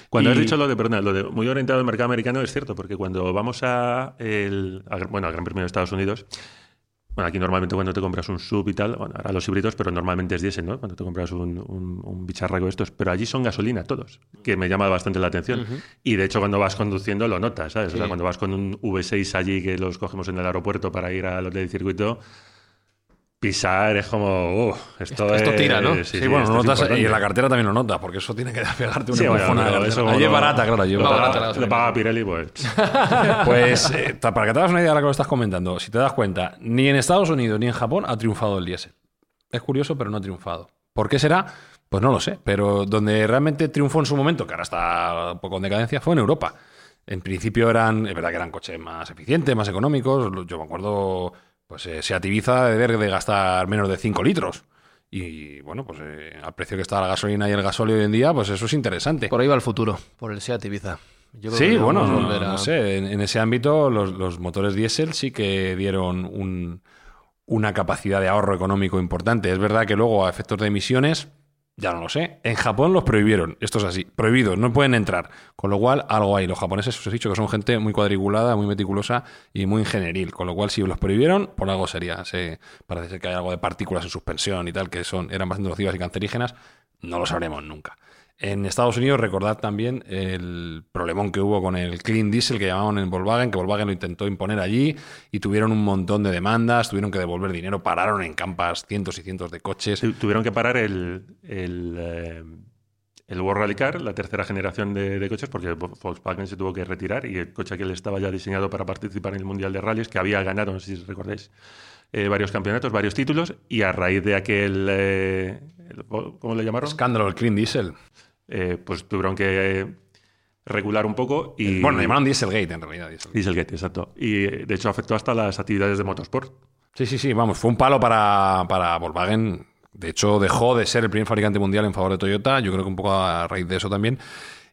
Speaker 9: Cuando
Speaker 7: Y-
Speaker 9: has dicho lo de, perdona, lo de muy orientado al mercado americano es cierto, porque cuando vamos a el, a- bueno, al Gran Premio de Estados Unidos, bueno, aquí normalmente cuando te compras un sub y tal, bueno, ahora los híbridos, pero normalmente es diésel, ¿no? Cuando te compras un, un, un bicharraco de estos, pero allí son gasolina todos, que me llama bastante la atención. Y de hecho cuando vas conduciendo lo notas, ¿sabes? O sea, cuando vas con un V6 allí que los cogemos en el aeropuerto para ir a los del circuito, pisar es como, uh, esto,
Speaker 4: Esto
Speaker 9: es-
Speaker 4: tira, ¿no?
Speaker 7: Sí,
Speaker 9: sí,
Speaker 7: bueno,
Speaker 9: esto
Speaker 7: lo
Speaker 9: es
Speaker 7: notas, y en la cartera también lo notas, porque eso tiene que pegarte una
Speaker 9: Sí, bueno, eso.
Speaker 7: Allí es barata, claro. allí es
Speaker 4: no,
Speaker 7: barata.
Speaker 4: barata la
Speaker 9: Lo paga Pirelli, pues.
Speaker 7: Pues eh, para que te hagas una idea de lo que lo estás comentando, si te das cuenta, ni en Estados Unidos ni en Japón ha triunfado el diésel. Es curioso, pero no ha triunfado. ¿Por qué será? Pues no lo sé. Pero donde realmente triunfó en su momento, que ahora está un poco en decadencia, fue en Europa. En principio eran, es verdad que eran coches más eficientes, más económicos. Yo me acuerdo, pues eh, Seat Ibiza de deber de gastar menos de 5 litros. Y bueno, pues eh, al precio que está la gasolina y el gasóleo hoy en día, pues eso es interesante.
Speaker 4: Por ahí va el futuro, por el Seat Ibiza. Yo creo
Speaker 7: Sí,
Speaker 4: que
Speaker 7: bueno, no,
Speaker 4: a-
Speaker 7: no sé, en, en ese ámbito los, los motores diésel sí que dieron un- una capacidad de ahorro económico importante. Es verdad que luego a efectos de emisiones, ya no lo sé. En Japón los prohibieron, esto es así, prohibidos, no pueden entrar. Con lo cual, algo hay. Los japoneses, os he dicho que son gente muy cuadriculada, muy meticulosa y muy ingenieril. Con lo cual, si los prohibieron, por algo sería. Se, parece ser que hay algo de partículas en suspensión y tal, que son, eran bastante nocivas y cancerígenas. No lo sabremos nunca. En Estados Unidos, recordad también el problemón que hubo con el Clean Diesel que llamaban en Volkswagen, que Volkswagen lo intentó imponer allí y tuvieron un montón de demandas, tuvieron que devolver dinero, pararon en campas cientos y cientos de coches.
Speaker 9: Tu- Tuvieron que parar el, el, eh, el World Rally Car, la tercera generación de, de coches, porque Volkswagen se tuvo que retirar y el coche que le estaba ya diseñado para participar en el Mundial de Rallys, que había ganado, no sé si recordáis, eh, varios campeonatos, varios títulos, y a raíz de aquel, eh, ¿cómo le llamaron?
Speaker 7: Escándalo, el Clean Diesel.
Speaker 9: Eh, pues tuvieron que eh, regular un poco y...
Speaker 7: Bueno, le llamaron Dieselgate en realidad. Dieselgate.
Speaker 9: Dieselgate, exacto. Y eh, de hecho afectó hasta las actividades de motorsport.
Speaker 7: Sí, sí, sí, vamos, fue un palo para, para Volkswagen. De hecho, dejó de ser el primer fabricante mundial en favor de Toyota, yo creo que un poco a raíz de eso también.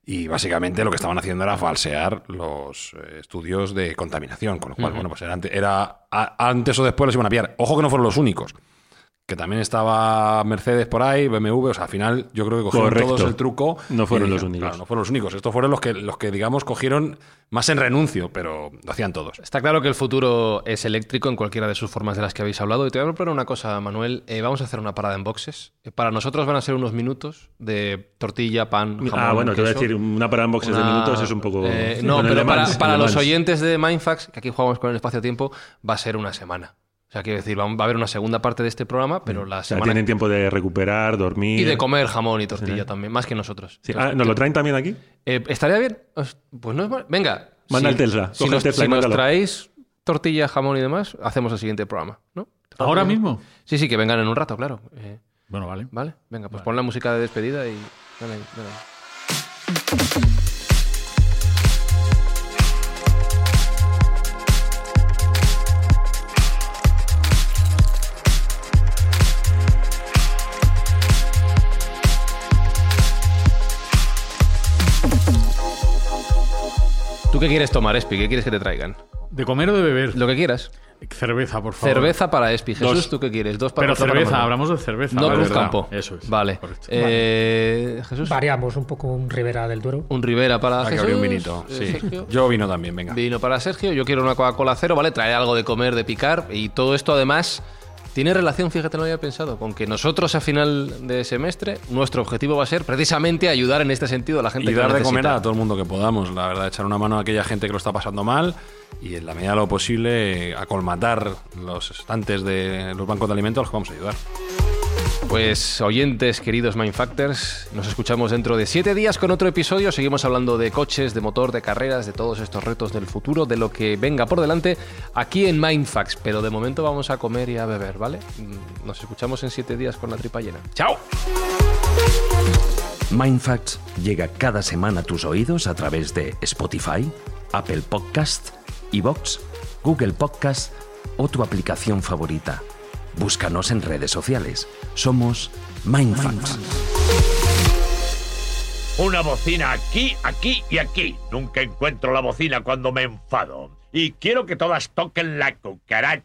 Speaker 7: Y básicamente lo que estaban haciendo era falsear los eh, estudios de contaminación, con lo cual,
Speaker 4: Ujú.
Speaker 7: bueno, pues era ante- era a- antes o después los iban a pillar. Ojo que no fueron los únicos. Que también estaba Mercedes por ahí, BMW, o sea, al final yo creo que cogieron
Speaker 9: Correcto.
Speaker 7: todos el truco.
Speaker 9: No fueron
Speaker 7: y
Speaker 9: los únicos.
Speaker 7: Claro, no fueron los únicos. Estos fueron los que, los que, digamos, cogieron más en renuncio, pero lo hacían todos.
Speaker 4: Está claro que el futuro es eléctrico en cualquiera de sus formas de las que habéis hablado. Y te voy a proponer una cosa, Manuel. Eh, vamos a hacer una parada en boxes. Eh, Para nosotros van a ser unos minutos de tortilla, pan, jamón,
Speaker 9: ah, bueno, te voy a
Speaker 4: queso.
Speaker 9: decir, una parada en boxes de minutos es un poco...
Speaker 4: Eh, no, pero para, para los oyentes de Mindfax, que aquí jugamos con el espacio-tiempo, va a ser una semana. O sea, quiero decir, va a haber una segunda parte de este programa, pero la
Speaker 9: O sea,
Speaker 4: semana...
Speaker 9: tienen tiempo de recuperar, dormir...
Speaker 4: Y de comer jamón y tortilla también, más que nosotros.
Speaker 9: Sí. Ah, ¿Nos lo traen también aquí?
Speaker 4: Eh, ¿Estaría bien? Pues no es mal. Venga.
Speaker 9: Manda
Speaker 4: si-
Speaker 9: el Tesla,
Speaker 4: Si nos,
Speaker 9: Tesla
Speaker 4: si traéis tortilla, jamón y demás, hacemos el siguiente programa, ¿no?
Speaker 5: ¿Ahora mismo?
Speaker 4: Sí, sí, que vengan en un rato, claro. Eh,
Speaker 5: Bueno, vale.
Speaker 4: vale, venga, pues pon la música de despedida y... dale ahí, dale ¿Tú qué quieres tomar, Espi? ¿Qué quieres que te traigan?
Speaker 5: ¿De comer o de beber?
Speaker 4: Lo que quieras.
Speaker 5: Cerveza, por favor.
Speaker 4: Cerveza para Espi. Jesús,
Speaker 5: Dos.
Speaker 4: ¿tú qué quieres? Dos para
Speaker 5: Pero cerveza, hablamos de cerveza.
Speaker 4: No
Speaker 5: vale,
Speaker 4: Cruz
Speaker 5: ¿verdad?
Speaker 4: Campo.
Speaker 5: Eso es.
Speaker 4: Vale.
Speaker 5: correcto.
Speaker 4: Eh, Jesús.
Speaker 6: Variamos un poco un Ribera del Duero.
Speaker 4: Un Rivera para
Speaker 7: Hay que
Speaker 4: Jesús.
Speaker 7: abrir un vinito.
Speaker 4: eh,
Speaker 7: Sí.
Speaker 4: Sergio.
Speaker 7: Yo vino también, venga.
Speaker 4: Vino para Sergio. Yo quiero una Coca-Cola cero, ¿vale? Trae algo de comer, de picar. Y todo esto, además, tiene relación, fíjate, no lo había pensado, con que nosotros a final de semestre, nuestro objetivo va a ser precisamente ayudar en este sentido a la gente
Speaker 7: Y
Speaker 4: que
Speaker 7: dar de comer a todo el mundo que podamos, la verdad, echar una mano a aquella gente que lo está pasando mal y en la medida de lo posible acolmatar los estantes de los bancos de alimentos a los que vamos a ayudar.
Speaker 4: Pues oyentes, queridos Mindfactors, nos escuchamos dentro de siete días con otro episodio. Seguimos hablando de coches, de motor, de carreras, de todos estos retos del futuro, de lo que venga por delante aquí en Mindfax. Pero de momento vamos a comer y a beber, ¿vale? Mm, Nos escuchamos en siete días con la tripa llena. ¡Chao!
Speaker 3: Mindfacts llega cada semana a tus oídos a través de Spotify, Apple Podcast, Evox, Google Podcast o tu aplicación favorita. Búscanos en redes sociales. Somos Mindfacts.
Speaker 10: Una bocina aquí, aquí y aquí. Nunca encuentro la bocina cuando me enfado. Y quiero que todas toquen la cucaracha.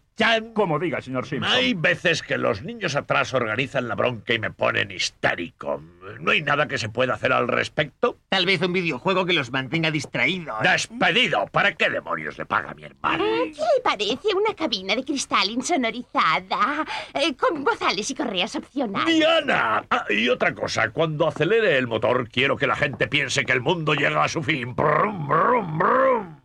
Speaker 11: Como diga, señor Simpson.
Speaker 10: Hay veces que los niños atrás organizan la bronca y me ponen histérico. ¿No hay nada que se pueda hacer al respecto?
Speaker 12: Tal vez un videojuego que los mantenga distraídos.
Speaker 10: ¡Despedido! ¿Para qué demonios le paga mi hermano?
Speaker 13: ¿Qué le parece una cabina de cristal insonorizada? eh, con bozales y correas opcionales.
Speaker 10: ¡Diana! Ah, y otra cosa, cuando acelere el motor quiero que la gente piense que el mundo llega a su fin. Brum, brum, brum.